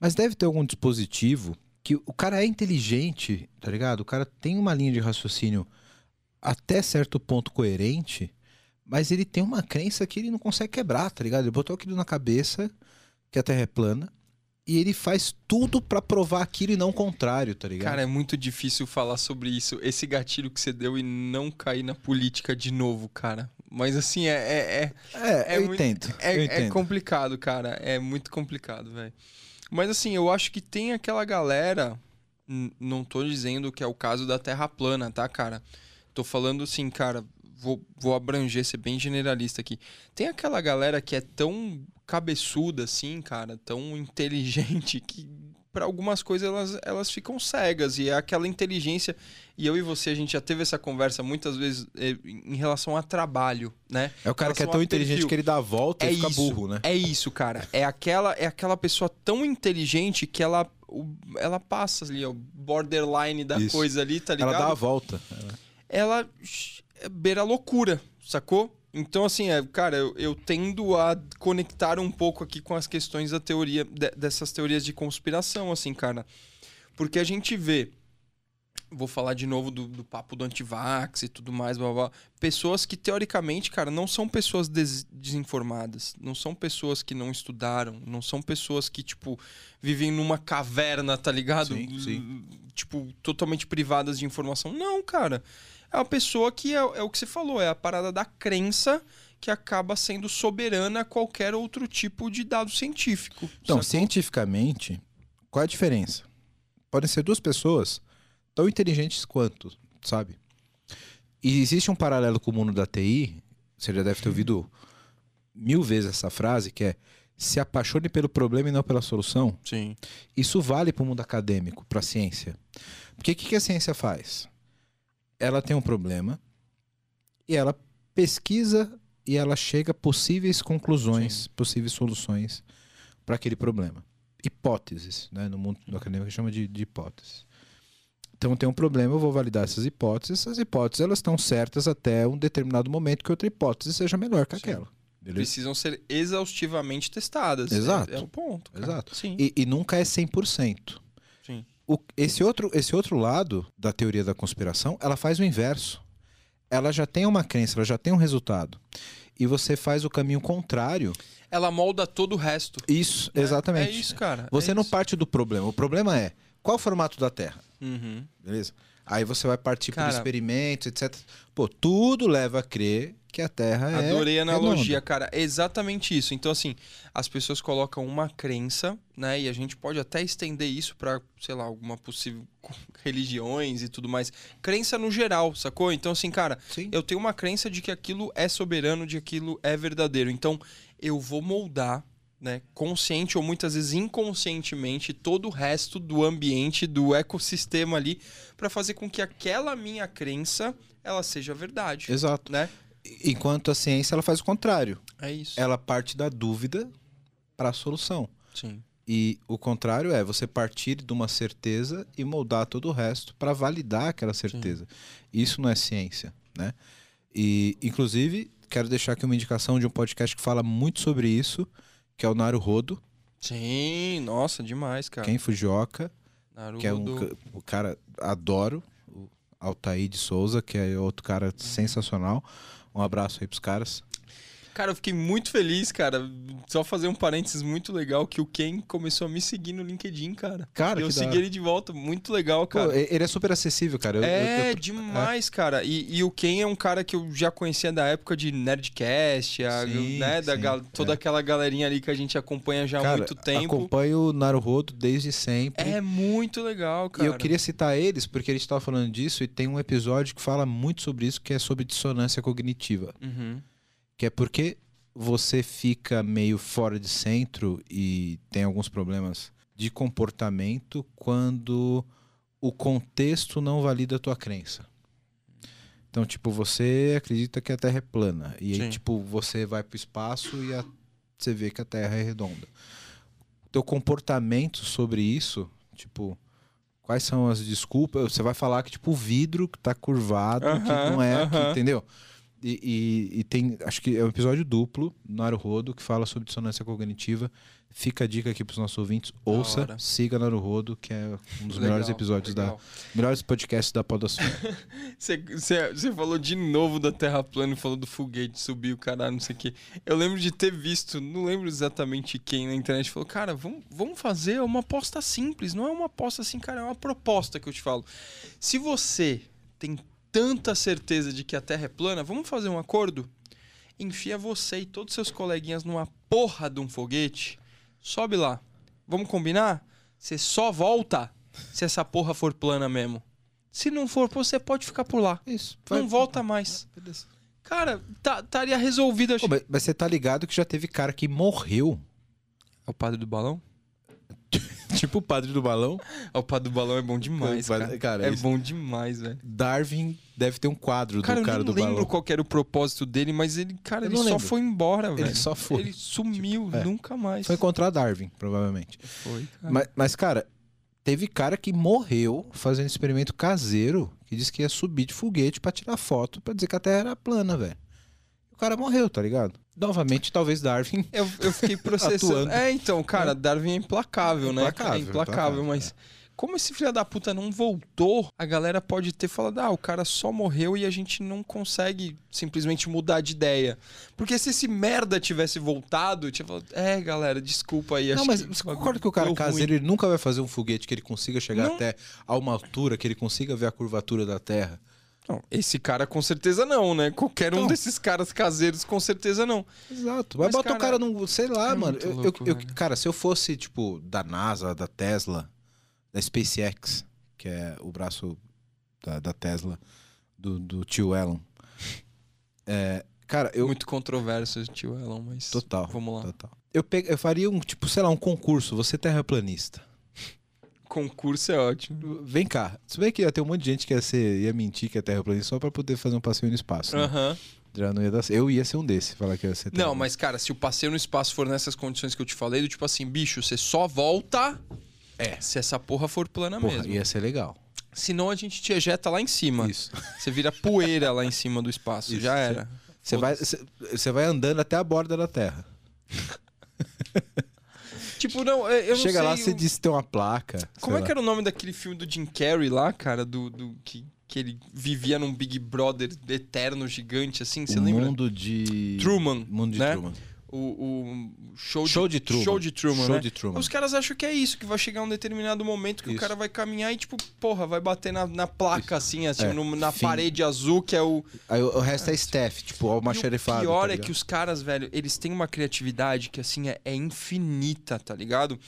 mas deve ter algum dispositivo que o cara é inteligente, tá ligado? O cara tem uma linha de raciocínio até certo ponto coerente, mas ele tem uma crença que ele não consegue quebrar, tá ligado? Ele botou aquilo na cabeça que a Terra é plana e ele faz tudo pra provar aquilo e não o contrário, tá ligado? Cara, é muito difícil falar sobre isso. Esse gatilho que você deu e não cair na política de novo, cara. Mas assim, é. é, é... é, é eu muito- entendo. É, eu é entendo. complicado, cara. É muito complicado, velho. Mas assim, eu acho que tem aquela galera. Não tô dizendo que é o caso da Terra plana, tá, cara? Tô falando assim, cara. Vou, vou abranger, ser bem generalista aqui. Tem aquela galera que é tão cabeçuda, assim, cara, tão (laughs) inteligente, que para algumas coisas elas, elas ficam cegas. E é aquela inteligência. E eu e você, a gente já teve essa conversa muitas vezes eh, em relação a trabalho, né? É o cara que é tão inteligente perfil. que ele dá a volta É e fica isso, burro, né? É isso, cara. É aquela, é aquela pessoa tão inteligente que ela, o- ela passa ali, ó, borderline da Isso. coisa ali, tá ligado? Ela dá a volta. Ela beira a loucura, sacou? Então, assim, é, cara, eu, eu tendo a conectar um pouco aqui com as questões da teoria, de- dessas teorias de conspiração, assim, cara. Porque a gente vê, vou falar de novo do, do papo do antivax e tudo mais, blá, blá, blá. pessoas que, teoricamente, cara, não são pessoas des- desinformadas, não são pessoas que não estudaram, não são pessoas que, tipo, vivem numa caverna, tá ligado? Sim, sim. Tipo, totalmente privadas de informação. Não, cara. É uma pessoa que é, é o que você falou, é a parada da crença que acaba sendo soberana a qualquer outro tipo de dado científico. Então, cientificamente, qual é a diferença? Podem ser duas pessoas tão inteligentes quanto, sabe? E existe um paralelo com o mundo da TI, você já deve ter ouvido mil vezes essa frase, que é se apaixone pelo problema e não pela solução. Sim. Isso vale para o mundo acadêmico, para a ciência. Porque o que, que a ciência faz? Ela tem um problema e ela pesquisa e ela chega a possíveis conclusões, possíveis soluções para aquele problema. Hipóteses, né? No mundo do acadêmico chama de, de hipóteses. Então tem um problema, eu vou validar essas hipóteses. Essas hipóteses elas estão certas até um determinado momento que outra hipótese seja melhor que Sim. aquela. Beleza? Precisam ser exaustivamente testadas. Exato. É, é o ponto. cara. Exato. Sim. E, e nunca é 100%. O- esse, outro, esse outro lado da teoria da conspiração, ela faz o inverso. Ela já tem uma crença, ela já tem um resultado. E você faz o caminho contrário. Ela molda todo o resto. Isso, né? exatamente. É isso, cara. Você é não isso. parte do problema. O problema é qual o formato da Terra, Uhum. beleza? Aí você vai partir Cara- por experimentos, etc. Pô, tudo leva a crer que a Terra é. Adorei a analogia, cara. É exatamente isso. Então, assim, as pessoas colocam uma crença, né? E a gente pode até estender isso pra, sei lá, alguma possível (laughs) religiões e tudo mais. Crença no geral, sacou? Então, assim, cara, Sim. eu tenho uma crença de que aquilo é soberano, de que aquilo é verdadeiro. Então, eu vou moldar, né, consciente ou muitas vezes inconscientemente, todo o resto do ambiente, do ecossistema ali, pra fazer com que aquela minha crença ela seja verdade, Exato. né? Enquanto a ciência ela faz o contrário. É isso. Ela parte da dúvida para a solução. Sim. E o contrário é você partir de uma certeza e moldar todo o resto para validar aquela certeza. Isso não é ciência, né? E, inclusive, quero deixar aqui uma indicação de um podcast que fala muito sobre isso, que é o Naru Rodo, Sim, nossa, demais, cara. Ken Fujioka, Naruto. que é um o cara adoro, o Altair de Souza, que é outro cara sensacional. Um abraço aí pros caras. Cara, eu fiquei muito feliz, cara. Só fazer um parênteses muito legal que o Ken começou a me seguir no LinkedIn, cara. Cara, e eu da segui ele de volta. Muito legal, cara. Pô, ele é super acessível, cara. Eu- eu- é, eu- demais, cara. E, e o Ken é um cara que eu já conhecia da época de Nerdcast, a- Sim, né? Da sim, gal- toda é. aquela galerinha ali que a gente acompanha já há Cara, muito tempo. acompanho o Naruhodo desde sempre. É muito legal, E cara. eu queria citar eles porque a gente tava falando disso e tem um episódio que fala muito sobre isso, que é sobre dissonância cognitiva. Uhum. Que é porque você fica meio fora de centro e tem alguns problemas de comportamento quando o contexto não valida a tua crença. Então, tipo, você acredita que a Terra é plana. E aí, tipo, você vai pro espaço e a- você vê que a Terra é redonda. Teu comportamento sobre isso, tipo, quais são as desculpas? Você vai falar que, tipo, o vidro que tá curvado, que Aham, não é, que- aham. entendeu? E, e- e tem, acho que é um episódio duplo, no Naruhodo, que fala sobre dissonância cognitiva. Fica a dica aqui pros nossos ouvintes. Ouça, hora. siga Naruhodo, que é um dos Legal, melhores episódios legal. da... Melhores podcasts da Podosfera. (laughs) Você falou de novo da Terra plana falou do foguete, subiu, caralho, não sei o quê. Eu lembro de ter visto, não lembro exatamente quem na internet falou, cara, vamos, vamos fazer uma aposta simples. Não é uma aposta assim, cara, é uma proposta que eu te falo. Se você tem tanta certeza de que a Terra é plana, vamos fazer um acordo? Enfia você e todos seus coleguinhas numa porra de um foguete, sobe lá. Vamos combinar? Você só volta se essa porra for plana mesmo. Se não for, você pode ficar por lá. Isso. Não volta mais. Beleza. Cara, tá- estaria resolvido. acho- mas, mas você tá ligado que já teve cara que morreu? É o padre do balão? (laughs) tipo o padre do balão. É, o padre do balão é bom demais, Cara, cara. cara, é isso- bom demais, velho. Darwin deve ter um quadro Cara, do eu cara do lembro balão. qual que era o propósito dele, mas ele, cara, Eu ele não só lembro. foi embora, velho. só foi. Ele sumiu, é. nunca mais. Foi encontrar Darwin, provavelmente. Foi, cara. Mas, mas, cara, teve cara que morreu fazendo experimento caseiro que disse que ia subir de foguete pra tirar foto pra dizer que a Terra era plana, velho. O cara morreu, tá ligado? Novamente, talvez Darwin. Eu, eu fiquei (laughs) processando. É, então, cara, Darwin é implacável, né? Implacável, é implacável, implacável, mas. Como esse filho da puta não voltou, a galera pode ter falado, ah, o cara só morreu e a gente não consegue simplesmente mudar de ideia. Porque se esse merda tivesse voltado, tinha falado, é, galera, desculpa aí. Não, mas que você concorda que o cara caseiro ele nunca vai fazer um foguete que ele consiga chegar Não. até a uma altura que ele consiga ver a curvatura da Terra? Não, esse cara com certeza não, né? Qualquer um Então. desses caras caseiros com certeza não. Exato. Mas, Mas, bota o cara, cara num. Sei lá, é mano. Eu- eu- louco, eu- velho. cara, se eu fosse, tipo, da NASA, da Tesla, da SpaceX, que é o braço da, da Tesla, do, do tio Elon. É, cara, eu. Muito controverso, tio Elon, mas. Total. Vamos lá. Total. Eu, pe- eu faria um, tipo, sei lá, um concurso. Você é terraplanista. Concurso é ótimo. Vem cá. Se bem que ia ter um monte de gente que ia, ser, ia mentir que é terraplanista só pra poder fazer um passeio no espaço. né? Aham. Já não ia dar Eu ia ser um desse, falar que ia ser Não, mas, cara, se o passeio no espaço for nessas condições que eu te falei, do tipo assim, bicho, você só volta. É. Se essa porra for plana Porra, mesmo. ia ser legal. Senão a gente te ejeta lá em cima. Isso. (laughs) Você vira poeira lá em cima do espaço. Isso, Já era. Você vai, vai andando até a borda da Terra. (laughs) Tipo, não, eu não Chega sei. lá, você o- diz que tem uma placa. Como é sei que era o nome daquele filme do Jim Carrey lá, cara? Do, do que, que ele vivia num Big Brother eterno, gigante, assim, lá. você o lembra? mundo de. Truman, Mundo de né? Truman. O, o show, Show de Truman. Show de Truman, Show né? de Truman. Os caras acham que é isso, que vai chegar um determinado momento que o Isso. cara vai caminhar e, tipo, porra, vai bater na, na placa, assim, assim É, no- na fim. parede azul, que é o. Aí o, o resto é staff, tipo, E almoxarifado. o pior tá é que os caras, velho, eles têm uma criatividade que, assim, é, é infinita, tá ligado?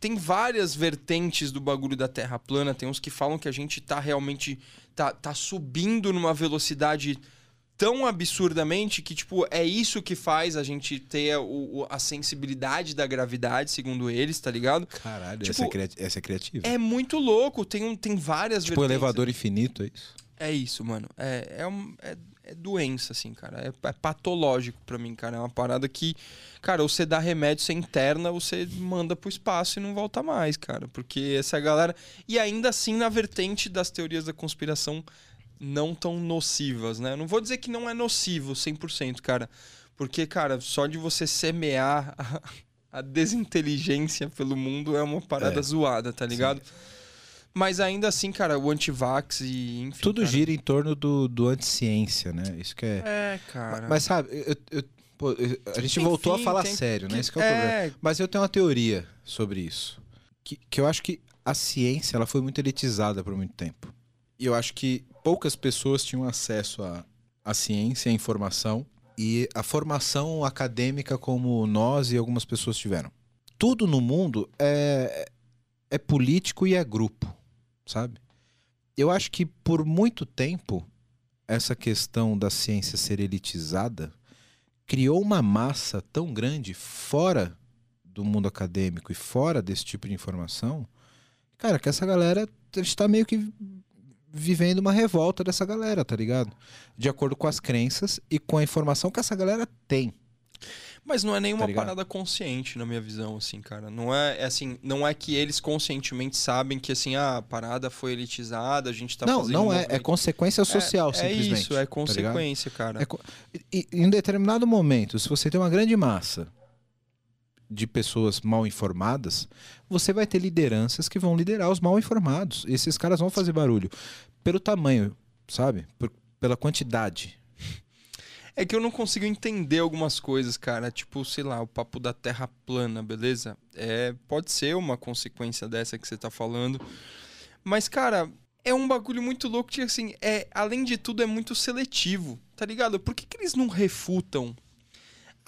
Tem várias vertentes do bagulho da Terra plana. Tem uns que falam que a gente tá realmente. tá, tá subindo numa velocidade tão absurdamente que, tipo, é isso que faz a gente ter o- o- a sensibilidade da gravidade, segundo eles, tá ligado? Caralho, Tipo, essa, é criati- essa é criativa. É muito louco. Tem, um, tem várias tipo, vertentes. elevador infinito, é isso? É isso, mano. É, é, um- é- é doença, assim, cara. É, é patológico pra mim, cara. É uma parada que, cara, ou você dá remédio, você interna, ou você manda pro espaço e não volta mais, cara. Porque essa galera. E ainda assim, na vertente das teorias da conspiração não tão nocivas, né? Eu não vou dizer que não é nocivo 100%, cara. Porque, cara, só de você semear a, (laughs) a desinteligência pelo mundo é uma parada É. zoada, tá ligado? Mas ainda assim, cara, o antivax e enfim. Tudo cara, gira em torno do, do anti-ciência, né? Isso que é. É, cara. Mas sabe, eu, eu Pô, a gente Enfim, voltou a falar tem... sério, né? Esse é o é... problema. Mas eu tenho uma teoria sobre isso. Que, que eu acho que a ciência ela foi muito elitizada por muito tempo. E eu acho que poucas pessoas tinham acesso à, à ciência, à informação e à formação acadêmica como nós e algumas pessoas tiveram. Tudo no mundo é, é político e é grupo, sabe? Eu acho que por muito tempo essa questão da ciência ser elitizada criou uma massa tão grande fora do mundo acadêmico e fora desse tipo de informação, cara, que essa galera está meio que vivendo uma revolta dessa galera, tá ligado? De acordo com as crenças e com a informação que essa galera tem. Mas não é nenhuma tá parada consciente, na minha visão, assim, cara. Não é, é, assim, não é que eles conscientemente sabem que assim, ah, a parada foi elitizada, a gente tá não, fazendo. Não, não é, é consequência social, é, simplesmente. É isso, é tá consequência, tá cara. É, e, em um determinado momento, se você tem uma grande massa de pessoas mal informadas, você vai ter lideranças que vão liderar os mal informados. Esses caras vão fazer barulho pelo tamanho, sabe? Por, pela quantidade. É que eu não consigo entender algumas coisas, cara. Tipo, sei lá, o papo da Terra plana, beleza? É, pode ser uma consequência dessa que você tá falando. Mas, cara, é um bagulho muito louco que, assim, é, além de tudo, é muito seletivo, tá ligado? Por que, que eles não refutam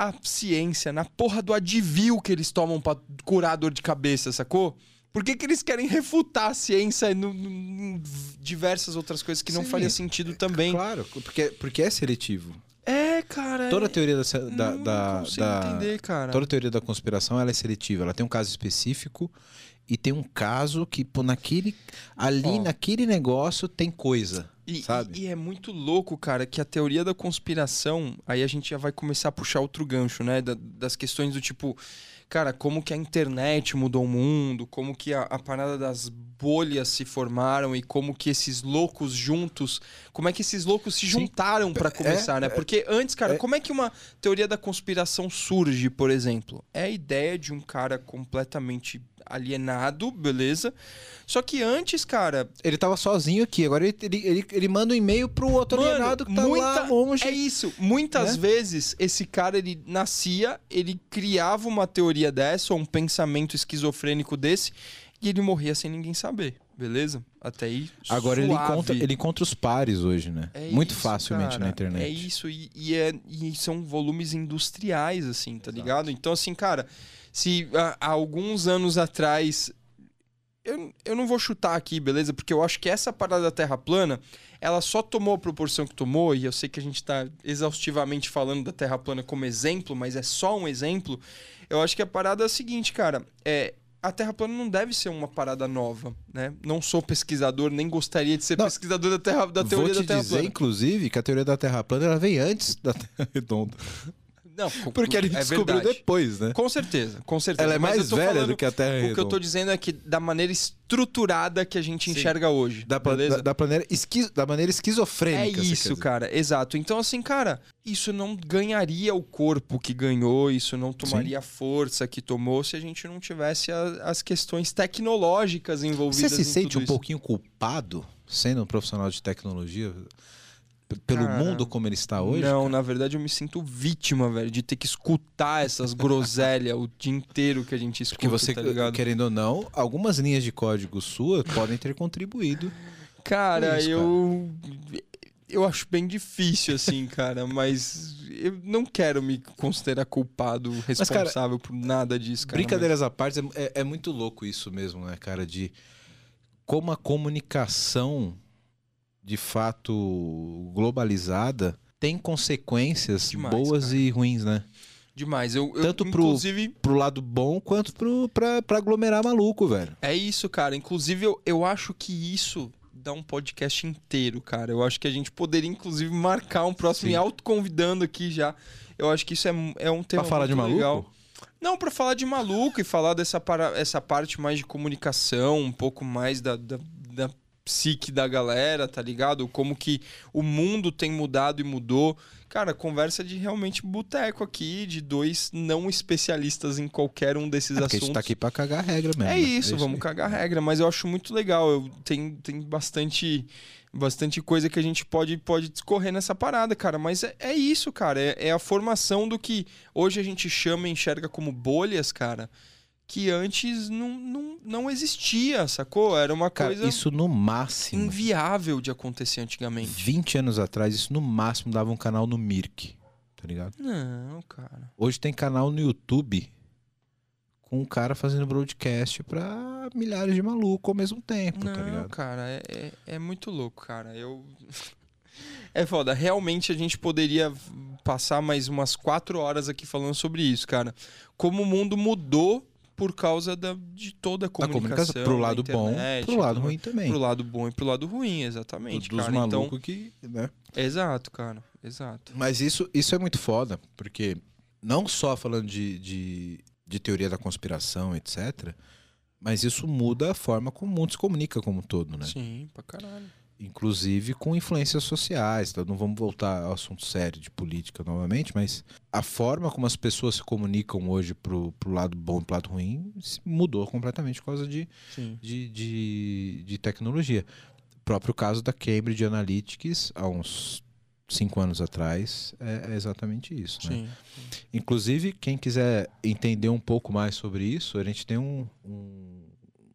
a ciência na porra do advil que eles tomam pra curar dor de cabeça, sacou? Por que, que eles querem refutar a ciência em diversas outras coisas que não Sim, faria sentido também? Claro, porque, porque é seletivo. É, cara. Toda a teoria da, da, não da, da entender, cara. toda teoria da conspiração ela é seletiva. Ela tem um caso específico e tem um caso que pô, naquele ali Ó. naquele negócio tem coisa. E, sabe? E, e, é muito louco, cara, que a teoria da conspiração, aí a gente já vai começar a puxar outro gancho, né? Da, das questões do tipo, cara, como que a internet mudou o mundo, como que a, a parada das bolhas se formaram e como que esses loucos juntos, como é que esses loucos se juntaram para é, começar, é, né? Porque antes, cara, é, como é que uma teoria da conspiração surge, por exemplo? É a ideia de um cara completamente alienado, beleza? Só que antes, cara. Ele tava sozinho aqui, agora ele, ele, ele, ele manda um e-mail pro outro Mano, alienado que tá muita, lá longe. É isso. Muitas né? vezes, esse cara, ele nascia, ele criava uma teoria dessa, ou um pensamento esquizofrênico desse, e ele morria sem ninguém saber. Beleza? Até aí. Agora ele encontra, ele encontra os pares hoje, né? É Muito isso, facilmente cara, na internet. É isso, e, e, é, e são volumes industriais, assim, tá Exato. ligado? Então, assim, cara, se há, há alguns anos atrás. Eu, eu não vou chutar aqui, beleza? Porque eu acho que essa parada da Terra plana, ela só tomou a proporção que tomou, e eu sei que a gente está exaustivamente falando da Terra plana como exemplo, mas é só um exemplo. Eu acho que a parada é a seguinte, cara. É, a Terra plana não deve ser uma parada nova, né? Não sou pesquisador, nem gostaria de ser não, pesquisador da, terra, da teoria da Terra plana. Te dizer, inclusive, que a teoria da Terra plana ela vem antes da Terra (laughs) redonda. Não, porque ele é descobriu verdade. depois, né? Com certeza, com certeza. Ela é mais velha falando, do que a Terra redonda. O que eu tô dizendo é que da maneira estruturada que a gente Sim. enxerga hoje. Da, beleza? Da, da, maneira esquiz, da maneira esquizofrênica. É isso, cara, exato. Então, assim, cara, isso não ganharia o corpo que ganhou, isso não tomaria a força que tomou se a gente não tivesse a, as questões tecnológicas envolvidas. Você se sente um isso. pouquinho culpado sendo um profissional de tecnologia? Pelo Cara, mundo como ele está hoje? Não, cara? na verdade eu me sinto vítima, velho, de ter que escutar essas groselhas o dia inteiro que a gente escuta, Porque você, tá ligado? querendo ou não, algumas linhas de código sua podem ter contribuído. Cara, isso, eu cara. eu acho bem difícil assim, cara, mas eu não quero me considerar culpado, responsável mas, por nada disso, cara. Brincadeiras mas... à parte, é, é muito louco isso mesmo, né, cara, de como a comunicação de fato globalizada tem consequências Demais, boas cara. e ruins, né? Demais. Eu, eu, Tanto pro, inclusive... pro lado bom quanto pro, pra, pra aglomerar maluco, velho. É isso, cara. Inclusive, eu, eu acho que isso dá um podcast inteiro, cara. Eu acho que a gente poderia, inclusive, marcar um próximo Sim. e auto-convidando aqui já. Eu acho que isso é, é um tema pra falar de maluco? legal. Não, para falar de maluco e falar dessa para, essa parte mais de comunicação, um pouco mais da, da, da psique da galera, tá ligado? Como que o mundo tem mudado e mudou. Cara, conversa de realmente boteco aqui, de dois não especialistas em qualquer um desses É assuntos. a gente tá aqui pra cagar regra mesmo. É né? isso, vamos aí. cagar regra, mas eu acho muito legal. Eu, tem, tem bastante bastante coisa que a gente pode, pode discorrer nessa parada, cara. Mas é, é isso, cara. É, é a formação do que hoje a gente chama e enxerga como bolhas, cara. Que antes não, não, não existia, sacou? Era uma Cara, coisa isso no máximo. inviável de acontecer antigamente. 20 anos atrás, isso no máximo dava um canal no Mirk. Tá ligado? Não, cara. Hoje tem canal no YouTube com um cara fazendo broadcast pra milhares de malucos ao mesmo tempo, Não, tá ligado? cara, é, é, é muito louco, cara. Eu. (laughs) É foda. Realmente a gente poderia passar mais umas quatro horas aqui falando sobre isso, cara. Como o mundo mudou por causa da, de toda a comunicação. comunicação pro lado bom, internet, pro lado ruim também. Pro lado bom e pro lado ruim, exatamente, dos cara. Então, malucos que, né? exato, cara. Exato. Mas isso, isso é muito foda, porque não só falando de, de, de teoria da conspiração, etc., mas isso muda a forma como o mundo se comunica como um todo, né? Sim, pra caralho. Inclusive com influências sociais. Então não vamos voltar ao assunto sério de política novamente, mas a forma como as pessoas se comunicam hoje pro, pro lado bom e pro lado ruim mudou completamente por causa de, de, de, de tecnologia. O próprio caso da Cambridge Analytics, há uns cinco anos atrás, é, é exatamente isso. Né? Inclusive, quem quiser entender um pouco mais sobre isso, a gente tem um, um,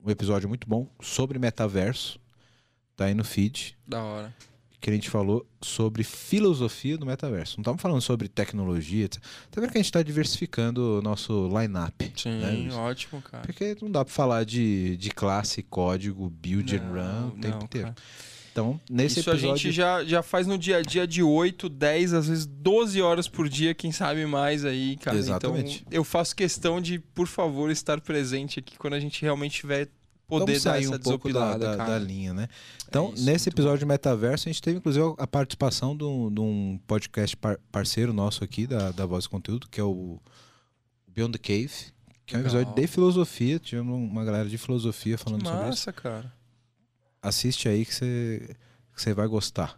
um episódio muito bom sobre metaverso, tá aí no feed, Da hora. que a gente falou sobre filosofia do metaverso. Não estamos falando sobre tecnologia. Tá vendo que a gente está diversificando o nosso line-up. Sim, né, ótimo, cara. Porque não dá para falar de, de classe, código, build and run o tempo não, inteiro. cara. Então, nesse Isso episódio. a gente já, já faz no dia a dia de 8, 10, às vezes 12 horas por dia, quem sabe mais aí, cara. Exatamente. Então, eu faço questão de, por favor, estar presente aqui quando a gente realmente tiver poder sair um pouco da, da, da linha, né? Então, isso, nesse episódio de Metaverso, a gente teve, inclusive, a participação de um, de um podcast par- parceiro nosso aqui, da, da Voz do Conteúdo, que é o Beyond the Cave, que é um episódio de filosofia. Tivemos uma galera de filosofia Que falando sobre isso. massa, cara. Assiste aí que você que você vai gostar.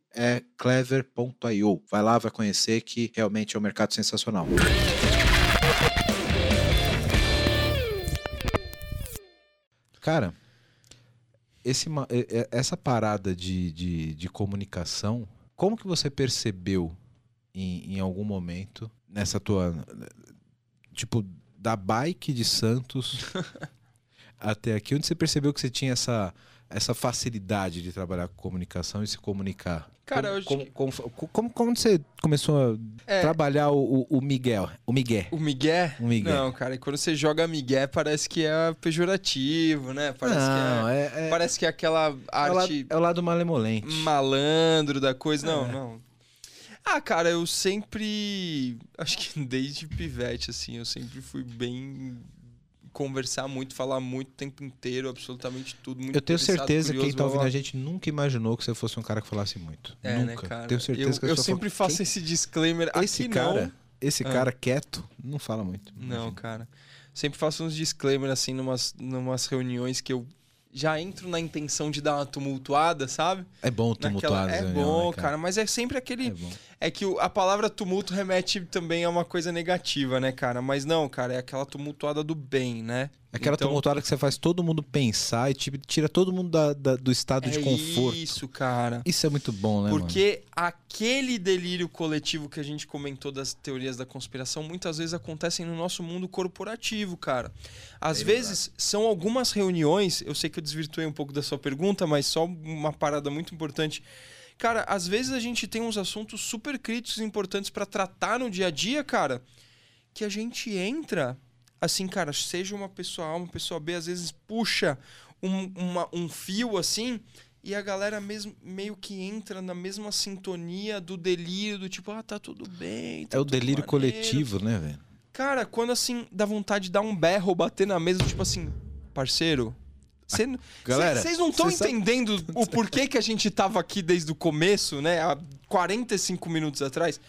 é clever.io. Vai lá, vai conhecer que realmente é um mercado sensacional. Cara, esse, essa parada de, de, de comunicação, como que você percebeu em, em algum momento nessa tua. Tipo, da bike de Santos (laughs) até aqui, onde você percebeu que você tinha essa, essa facilidade de trabalhar com comunicação e se comunicar? Cara, como, eu acho como, como, como, como você começou a É. trabalhar o, o, o Miguel? O Miguel. O Miguel? O Miguel. Não, cara, e quando você joga Miguel parece que é pejorativo, né? Parece não, que é, é, é, Parece que é aquela é arte é o lado malemolente. malandro da coisa. Não, É. não. Ah, cara, eu sempre. Acho que desde pivete, assim, eu sempre fui bem. Conversar muito, falar muito o tempo inteiro, absolutamente tudo. Muito Eu tenho certeza que quem tá ouvindo a gente nunca imaginou que você fosse um cara que falasse muito. É, né, nunca. cara? Tenho certeza eu, que eu sempre fala, faço esse disclaimer. "Quem- esse Aqui cara, não. esse Ah. cara quieto não fala muito. Não, Imagina. cara. Sempre faço uns disclaimer assim numas, numas reuniões que eu já entro na intenção de dar uma tumultuada, sabe? É bom Naquela- tumultuar as É bom, né, cara? mas é sempre aquele. É. É que a palavra tumulto remete também a uma coisa negativa, né, cara? Mas não, cara, é aquela tumultuada do bem, né? Aquela Então- tumultuada que você faz todo mundo pensar e tipo, tira todo mundo da- da- do estado de é conforto. isso, cara. Isso é muito bom, né, mano? Porque aquele delírio coletivo que a gente comentou das teorias da conspiração muitas vezes acontecem no nosso mundo corporativo, cara. Às vezes são algumas reuniões, eu sei que eu desvirtuei um pouco da sua pergunta, mas só uma parada muito importante. Cara, às vezes a gente tem uns assuntos super críticos e importantes pra tratar no dia a dia, cara, que a gente entra assim, cara, seja uma pessoa A, uma pessoa B, às vezes puxa um, uma- um fio assim e a galera mesmo, meio que entra na mesma sintonia do delírio, do tipo, ah, tá tudo bem. tá É o delírio maneiro. coletivo, né, velho? Cara, quando assim, dá vontade de dar um berro bater na mesa, tipo assim, parceiro. Cê- Galera, Vocês não estão cê sabe- entendendo o porquê que a gente tava aqui desde o começo, né? Há 45 minutos atrás.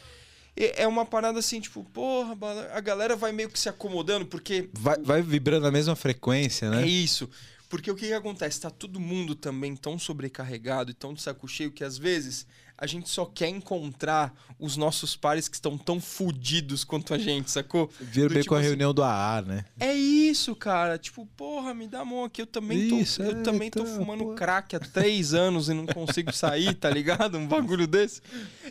E É uma parada assim, tipo, porra, a galera vai meio que se acomodando, porque Vai, vai vibrando na mesma frequência, é né? isso. Porque o que, que acontece? Tá todo mundo também tão sobrecarregado e tão de saco cheio que às vezes a gente só quer encontrar os nossos pares que estão tão fudidos quanto a gente, sacou? Vira Do bem tipo com a assim, reunião do AA, né? É isso, cara. Tipo, porra, me dá a mão aqui. Eu também tô, Isso, eu é, também tô então, fumando porra. crack há três (laughs) anos e não consigo sair, tá ligado? Um bagulho desse.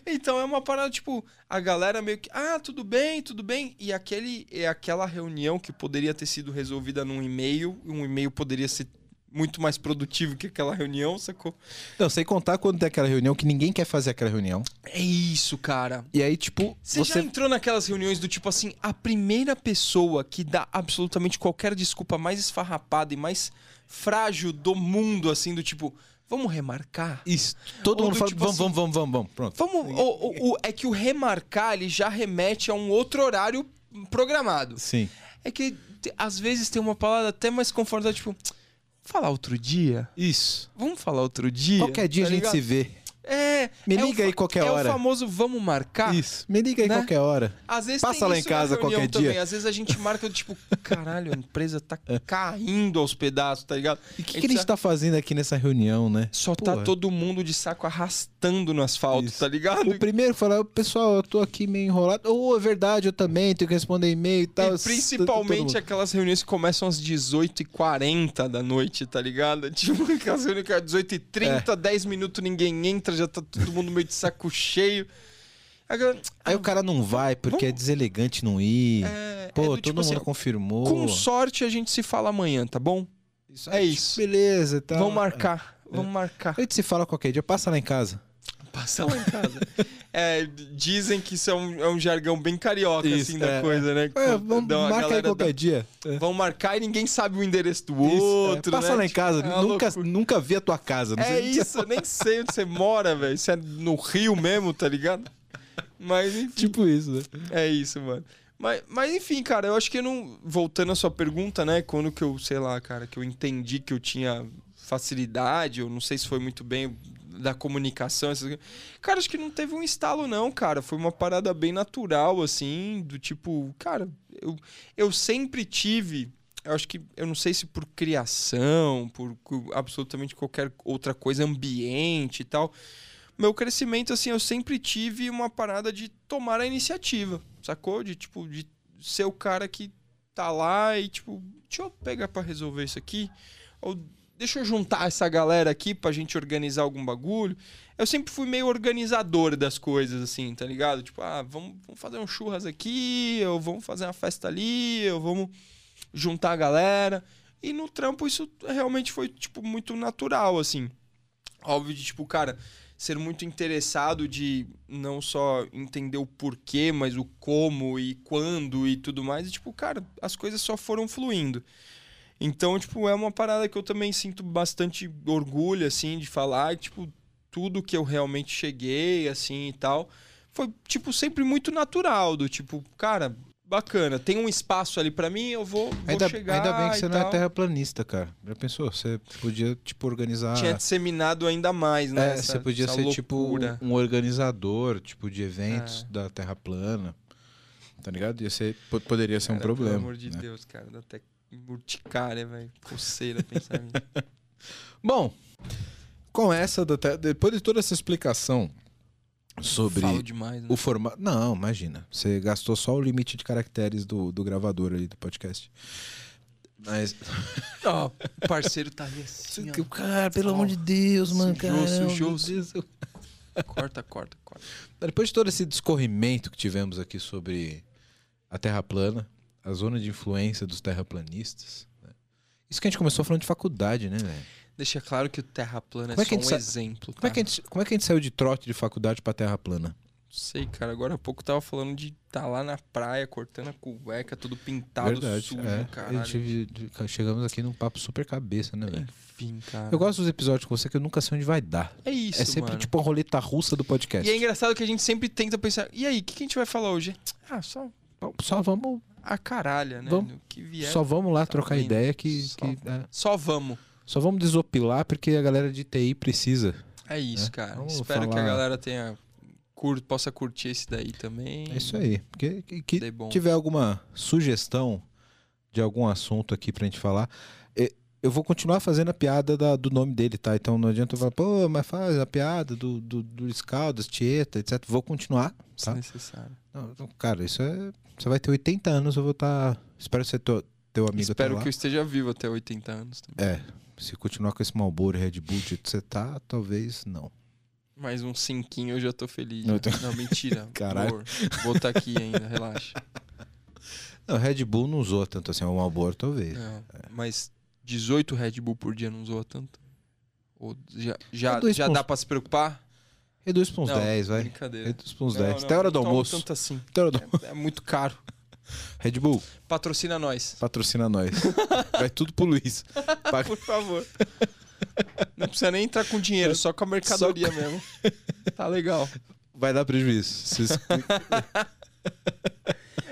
Então é uma parada, tipo, a galera meio que, ah, tudo bem, tudo bem. E aquele, é aquela reunião que poderia ter sido resolvida num e-mail, um e-mail poderia ser muito mais produtivo que aquela reunião, sacou? Não, sem contar quando tem aquela reunião que ninguém quer fazer aquela reunião. É isso, cara. E aí, tipo, Você, você. já entrou naquelas reuniões do tipo assim, a primeira pessoa que dá absolutamente qualquer desculpa mais esfarrapada e mais frágil do mundo, assim, do tipo, vamos remarcar? Isso, todo Ou mundo do fala, tipo vamos, assim, vamos, vamos, vamos, vamos, pronto. Vamos. o- o- é que o remarcar ele já remete a um outro horário programado. Sim. É que às vezes tem uma palavra até mais confortável, tipo, falar outro dia? Isso. Vamos falar outro dia? Qualquer dia Tá a gente ligado? se vê. É. Me é o liga aí fa- qualquer é hora. o famoso vamos marcar. Isso. Me liga aí Né? qualquer hora. Às vezes Passa lá em casa qualquer também. dia. Às vezes a gente marca tipo, caralho, a empresa tá caindo aos pedaços, tá ligado? E o que, A que a gente tá fazendo aqui nessa reunião, né? Só tá todo mundo de saco arrastando no asfalto, Isso. tá ligado? O primeiro falar, pessoal, eu tô aqui meio enrolado. Ou é verdade, eu também tenho que responder e-mail e tal. E principalmente aquelas reuniões que começam às 18h40 da noite, tá ligado? (laughs) Tipo, aquelas reuniões que é 18h30, 10 minutos ninguém entra, já tá todo mundo meio de saco cheio. Aí o cara não vai porque é deselegante não ir. é, Pô, é do todo tipo mundo assim, confirmou. com sorte a gente se fala amanhã, tá bom? Isso é aí, isso. Beleza, tá. Vamos marcar, vamos marcar. A gente se fala qualquer dia, passa lá em casa. Passa lá em (laughs) casa. É, dizem que isso é um, é um jargão bem carioca, Isso, assim, da é. coisa, né? É, vamos Dá uma marca aí qualquer dá- dia. É. Vão marcar e ninguém sabe o endereço do Isso, é. outro, Passa né? lá em casa. é nunca, loucura. nunca vi a tua casa. Não É isso, eu nem sei onde você mora, velho. Isso é no Rio mesmo, tá ligado? Mas enfim, (laughs) Tipo isso, né? é isso, mano. Mas, mas enfim, cara, eu acho que eu não. Voltando à sua pergunta, né? Quando que eu, sei lá, cara, que eu entendi que eu tinha facilidade, eu não sei se foi muito bem da comunicação, essas... cara, acho que não teve um estalo, não, cara. Foi uma parada bem natural, assim, do tipo, cara, eu, eu sempre tive. Eu acho que, eu não sei se por criação, por absolutamente qualquer outra coisa, ambiente e tal. Meu crescimento, assim, eu sempre tive uma parada de tomar a iniciativa, sacou? De, tipo, de ser o cara que tá lá e, tipo, deixa eu pegar pra resolver isso aqui. Ou deixa eu juntar essa galera aqui pra gente organizar algum bagulho. Eu sempre fui meio organizador das coisas, assim, tá ligado? Tipo, ah, vamos, vamos fazer um churras aqui, ou vamos fazer uma festa ali, ou vamos juntar a galera. E no trampo isso realmente foi, tipo, muito natural, assim. Óbvio de, tipo, cara, ser muito interessado de não só entender o porquê, mas o como e quando e tudo mais. E, tipo, cara, as coisas só foram fluindo. Então, tipo, é uma parada que eu também sinto bastante orgulho, assim, de falar. Tipo, tudo que eu realmente cheguei, assim, e tal, foi, tipo, sempre muito natural. Do tipo, cara, bacana, tem um espaço ali pra mim, eu vou, vou Ainda, chegar ainda bem que você não é tal. terraplanista, cara. Já pensou? Você podia, tipo, organizar. Tinha disseminado ainda mais, né? É, essa- você podia ser loucura. tipo um organizador, tipo, de eventos É. da Terra plana. Tá ligado? Ia ser, po- poderia ser um Cara, problema. Pelo amor de né? Deus, cara, dá até urticária, velho. Coceira pensar nisso. (laughs) Bom, com essa, depois de toda essa explicação sobre demais, né? o formato. Não, imagina. Você gastou só o limite de caracteres do, do gravador ali do podcast. Mas. (laughs) Ó, o parceiro tá ali assim, ó. Cara, pelo Ó, amor de Deus, mano, sujou, sujou, Corta, corta, corta. Depois de todo esse discorrimento que tivemos aqui sobre a Terra plana, a zona de influência dos terraplanistas. né? Isso que a gente começou falando de faculdade, né, velho? Deixa claro que o Terra plana Como é é que só um sa- exemplo, Como é, tá? que a gente, como é que a gente saiu de trote de faculdade pra Terra plana? Sei, cara. Agora há pouco tava falando de tá lá na praia, cortando a cueca, tudo pintado, sujo, é. caralho. Chegamos aqui num papo super cabeça, né, velho? Enfim, cara. Eu gosto dos episódios com você que eu nunca sei onde vai dar. É isso, é sempre mano. tipo a roleta russa do podcast. E é engraçado que a gente sempre tenta pensar, e aí, o que, que a gente vai falar hoje? Ah, só Só vamos, a caralha, né? Vamos. Vier. só vamos lá tá trocar vindo. ideia que, Só. que, é, Só vamos. só vamos desopilar porque a galera de TI precisa. É isso, É, cara. vamos Espero que a falar- galera tenha cur... possa curtir esse daí também. É isso aí. Porque que, que tiver alguma sugestão de algum assunto aqui pra gente falar, eu vou continuar fazendo a piada da- do nome dele, tá? Então não adianta eu falar, pô, mas faz a piada do, do, do Luiz Caldas, Tieta, etc. Vou continuar, Se tá? necessário. Não, não, cara, isso é. Você vai ter 80 anos, eu vou estar. Espero ser teu, teu amigo Espero que eu esteja vivo até 80 anos também. É. Se continuar com esse Malboro e Red Bull que você tá, talvez não. Mais um cinquinho eu já tô feliz. Não, já. tô- Não, mentira. (laughs) Caralho. Vou estar aqui ainda, relaxa. (laughs) Não, Red Bull não usou tanto assim, o Malboro talvez. Não, mas 18 Red Bull por dia não zoa tanto? Ou já, já, É já dá pra se preocupar? Reduz pra uns Não, 10, vai. Brincadeira. Reduz pra uns Não, 10. não, Até a hora do almoço. tanto assim. Até hora do... É, é muito caro. (laughs) Red Bull, Patrocina nós. patrocina nós. (laughs) vai tudo pro Luiz. Paga- (laughs) Por favor. Não precisa nem entrar com dinheiro, só com a mercadoria mesmo. Tá legal. Vai dar prejuízo. Vocês-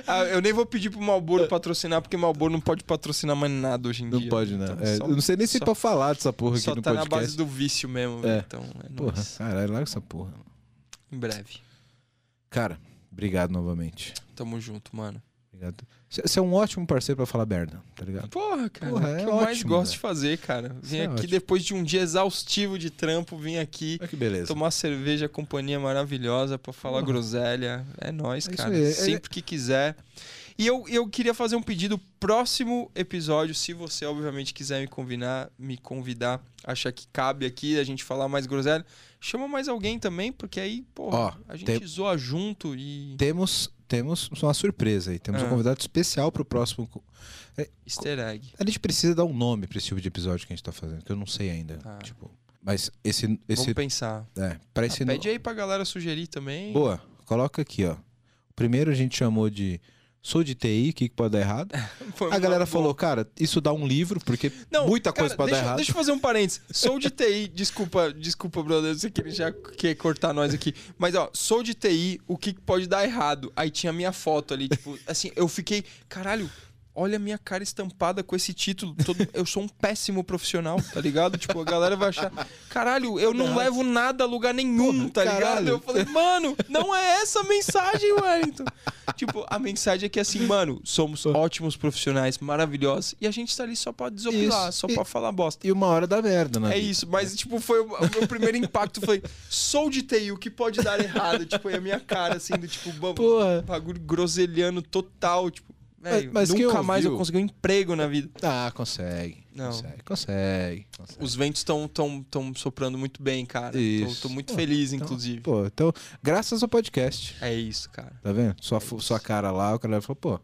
Ah, eu nem vou pedir pro Malboro patrocinar, porque Malboro não pode patrocinar mais nada hoje em Não dia. pode, né? Então, É, só- eu não sei nem se só- pra falar dessa porra aqui Só no tá na podcast. base do vício mesmo. É. Então, é Porra, nóis. caralho, larga essa porra. Em breve. Cara, obrigado novamente. Tamo junto, mano. Obrigado. Você é um ótimo parceiro pra falar merda, tá ligado? Porra, cara. Porra, o é que eu mais ótimo, gosto velho. de fazer, cara. Vim é aqui ótimo. depois de um dia exaustivo de trampo, vim aqui beleza. tomar cerveja, companhia maravilhosa pra falar groselha. É nóis, É cara. é- Sempre que quiser. E eu, eu queria fazer um pedido próximo episódio, se você obviamente quiser me convidar, me convidar, achar que cabe aqui a gente falar mais groselha, chama mais alguém também, porque aí, porra, Ó, a gente tem- zoa junto e Temos, temos uma surpresa aí. Temos um Ah. convidado especial pro próximo. co- easter egg. A gente precisa dar um nome pra esse tipo de episódio que a gente tá fazendo, que eu não sei ainda. Tá. Tipo, mas esse. esse Vamos pensar. é, pra esse Ah, no- pede aí pra galera sugerir também. Boa, coloca aqui, ó. O primeiro a gente chamou de Sou de TI, o que, que pode dar errado? (laughs) Foi A galera boa. falou, cara, isso dá um livro, porque Não, muita cara, coisa pode deixa, dar errado. Deixa eu fazer um parênteses. Sou de TI, desculpa, desculpa, brother, sei que ele já quer cortar nós aqui. Mas, ó, sou de TI, o que que pode dar errado? Aí tinha a minha foto ali, tipo, assim, eu fiquei, caralho, olha a minha cara estampada com esse título. Todo, eu sou um péssimo profissional, tá ligado? Tipo, a galera vai achar, caralho, eu não levo nada a lugar nenhum, tá ligado? Eu falei, mano, não é essa a mensagem, Wellington. Tipo, a mensagem é que assim, mano, somos ótimos profissionais, maravilhosos, e a gente tá ali só pra desopilar, Isso. só E- pra falar bosta. E uma hora da merda, né? É isso, mas tipo, foi o, o meu primeiro impacto foi, sou de TI, o que pode dar errado? tipo, aí a minha cara, assim, do tipo, bagulho groselhando total, tipo, velho, mas quem nunca mais eu consegui um emprego na vida. Ah, consegue. Não. Consegue, consegue. consegue. Os ventos estão tão, tão soprando muito bem, cara. Tô, Isso. tô muito Pô, feliz, então- inclusive. Pô, então, graças ao podcast, É isso, cara. tá vendo? Sua, isso. sua cara lá, o cara falou, pô,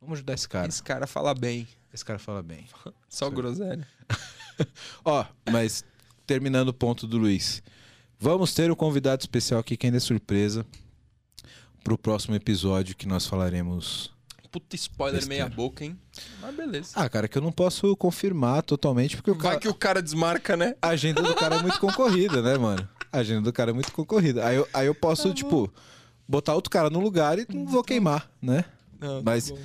vamos ajudar esse cara. Esse cara fala bem. Esse cara fala bem. (laughs) Só Sim. groselha. (laughs) Ó, mas terminando o ponto do Luiz. Vamos ter um convidado especial aqui, que ainda é surpresa, pro próximo episódio que nós falaremos. Puta spoiler Besteira. meia boca, hein? Mas beleza. Ah, cara, que eu não posso confirmar totalmente, porque o Vai cara, que o cara desmarca, né? a agenda do cara é muito concorrida, né, mano? A agenda do cara é muito concorrida. Aí eu, aí eu posso, Tá tipo, botar outro cara no lugar e não vou queimar, né? Não, Mas- tá bom.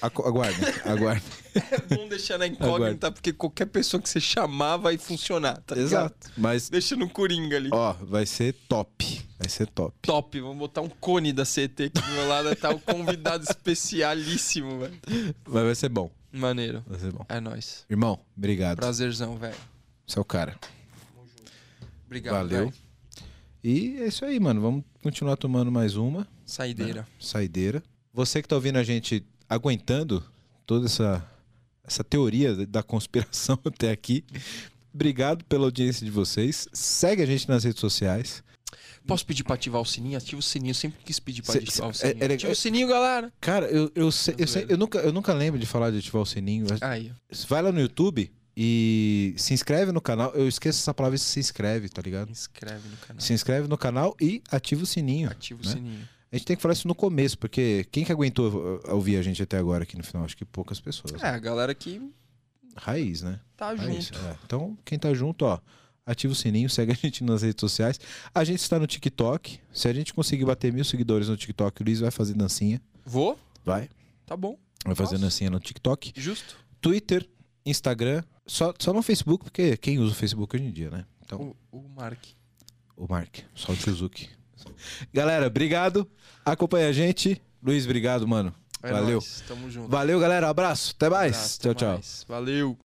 Agu- Aguardem, (laughs) aguardem. É bom deixar na incógnita, porque qualquer pessoa que você chamar vai funcionar, tá ligado? Exato. Mas, Deixa no coringa ali. ó, vai ser top. Vai ser top. Top, vamos botar um cone da CT aqui do meu lado, tá o convidado (laughs) especialíssimo, velho. Mas vai ser bom. Maneiro. Vai ser bom. É nóis. Irmão, obrigado. Prazerzão, velho. Você é o cara. Obrigado, Valeu. velho. E é isso aí, mano. Vamos continuar tomando mais uma Saideira. saideira. Você que tá ouvindo a gente aguentando toda essa essa teoria da conspiração (laughs) até aqui. Obrigado pela audiência de vocês. Segue a gente nas redes sociais. Posso pedir pra ativar o sininho? Ativa o sininho. Eu sempre quis pedir pra Cê- ativar o cê- é- sininho. é- Ativa o sininho, galera. Cara, eu, eu, sei- eu, Tá sei- eu nunca, eu nunca lembro de falar de ativar o sininho. Aí. Vai lá no YouTube e se inscreve no canal. Eu esqueço essa palavra, se inscreve, tá ligado? Inscreve no canal. Se inscreve no canal e ativa o sininho. Ativa o né? sininho. A gente tem que falar isso no começo, porque quem que aguentou ouvir a gente até agora aqui no final? Acho que poucas pessoas. É, a galera que Raiz, né? tá Raiz, junto. é. Então, quem tá junto, ó, ativa o sininho, (laughs) segue a gente nas redes sociais. A gente está no TikTok. Se a gente conseguir bater mil seguidores no TikTok, o Luiz vai fazer dancinha. Vou? Vai. Tá bom. Vai fazer Nossa. dancinha no TikTok. Justo. Twitter, Instagram. Só, só no Facebook, porque quem usa o Facebook hoje em dia, né? Então, O, o Mark. o Mark, só o Tiozuki. Galera, obrigado. Acompanha a gente. Luiz, obrigado, mano. É Valeu. nóis, Tamo junto. Valeu, galera. Abraço. Até mais. Abraço, tchau, até tchau. mais. Valeu.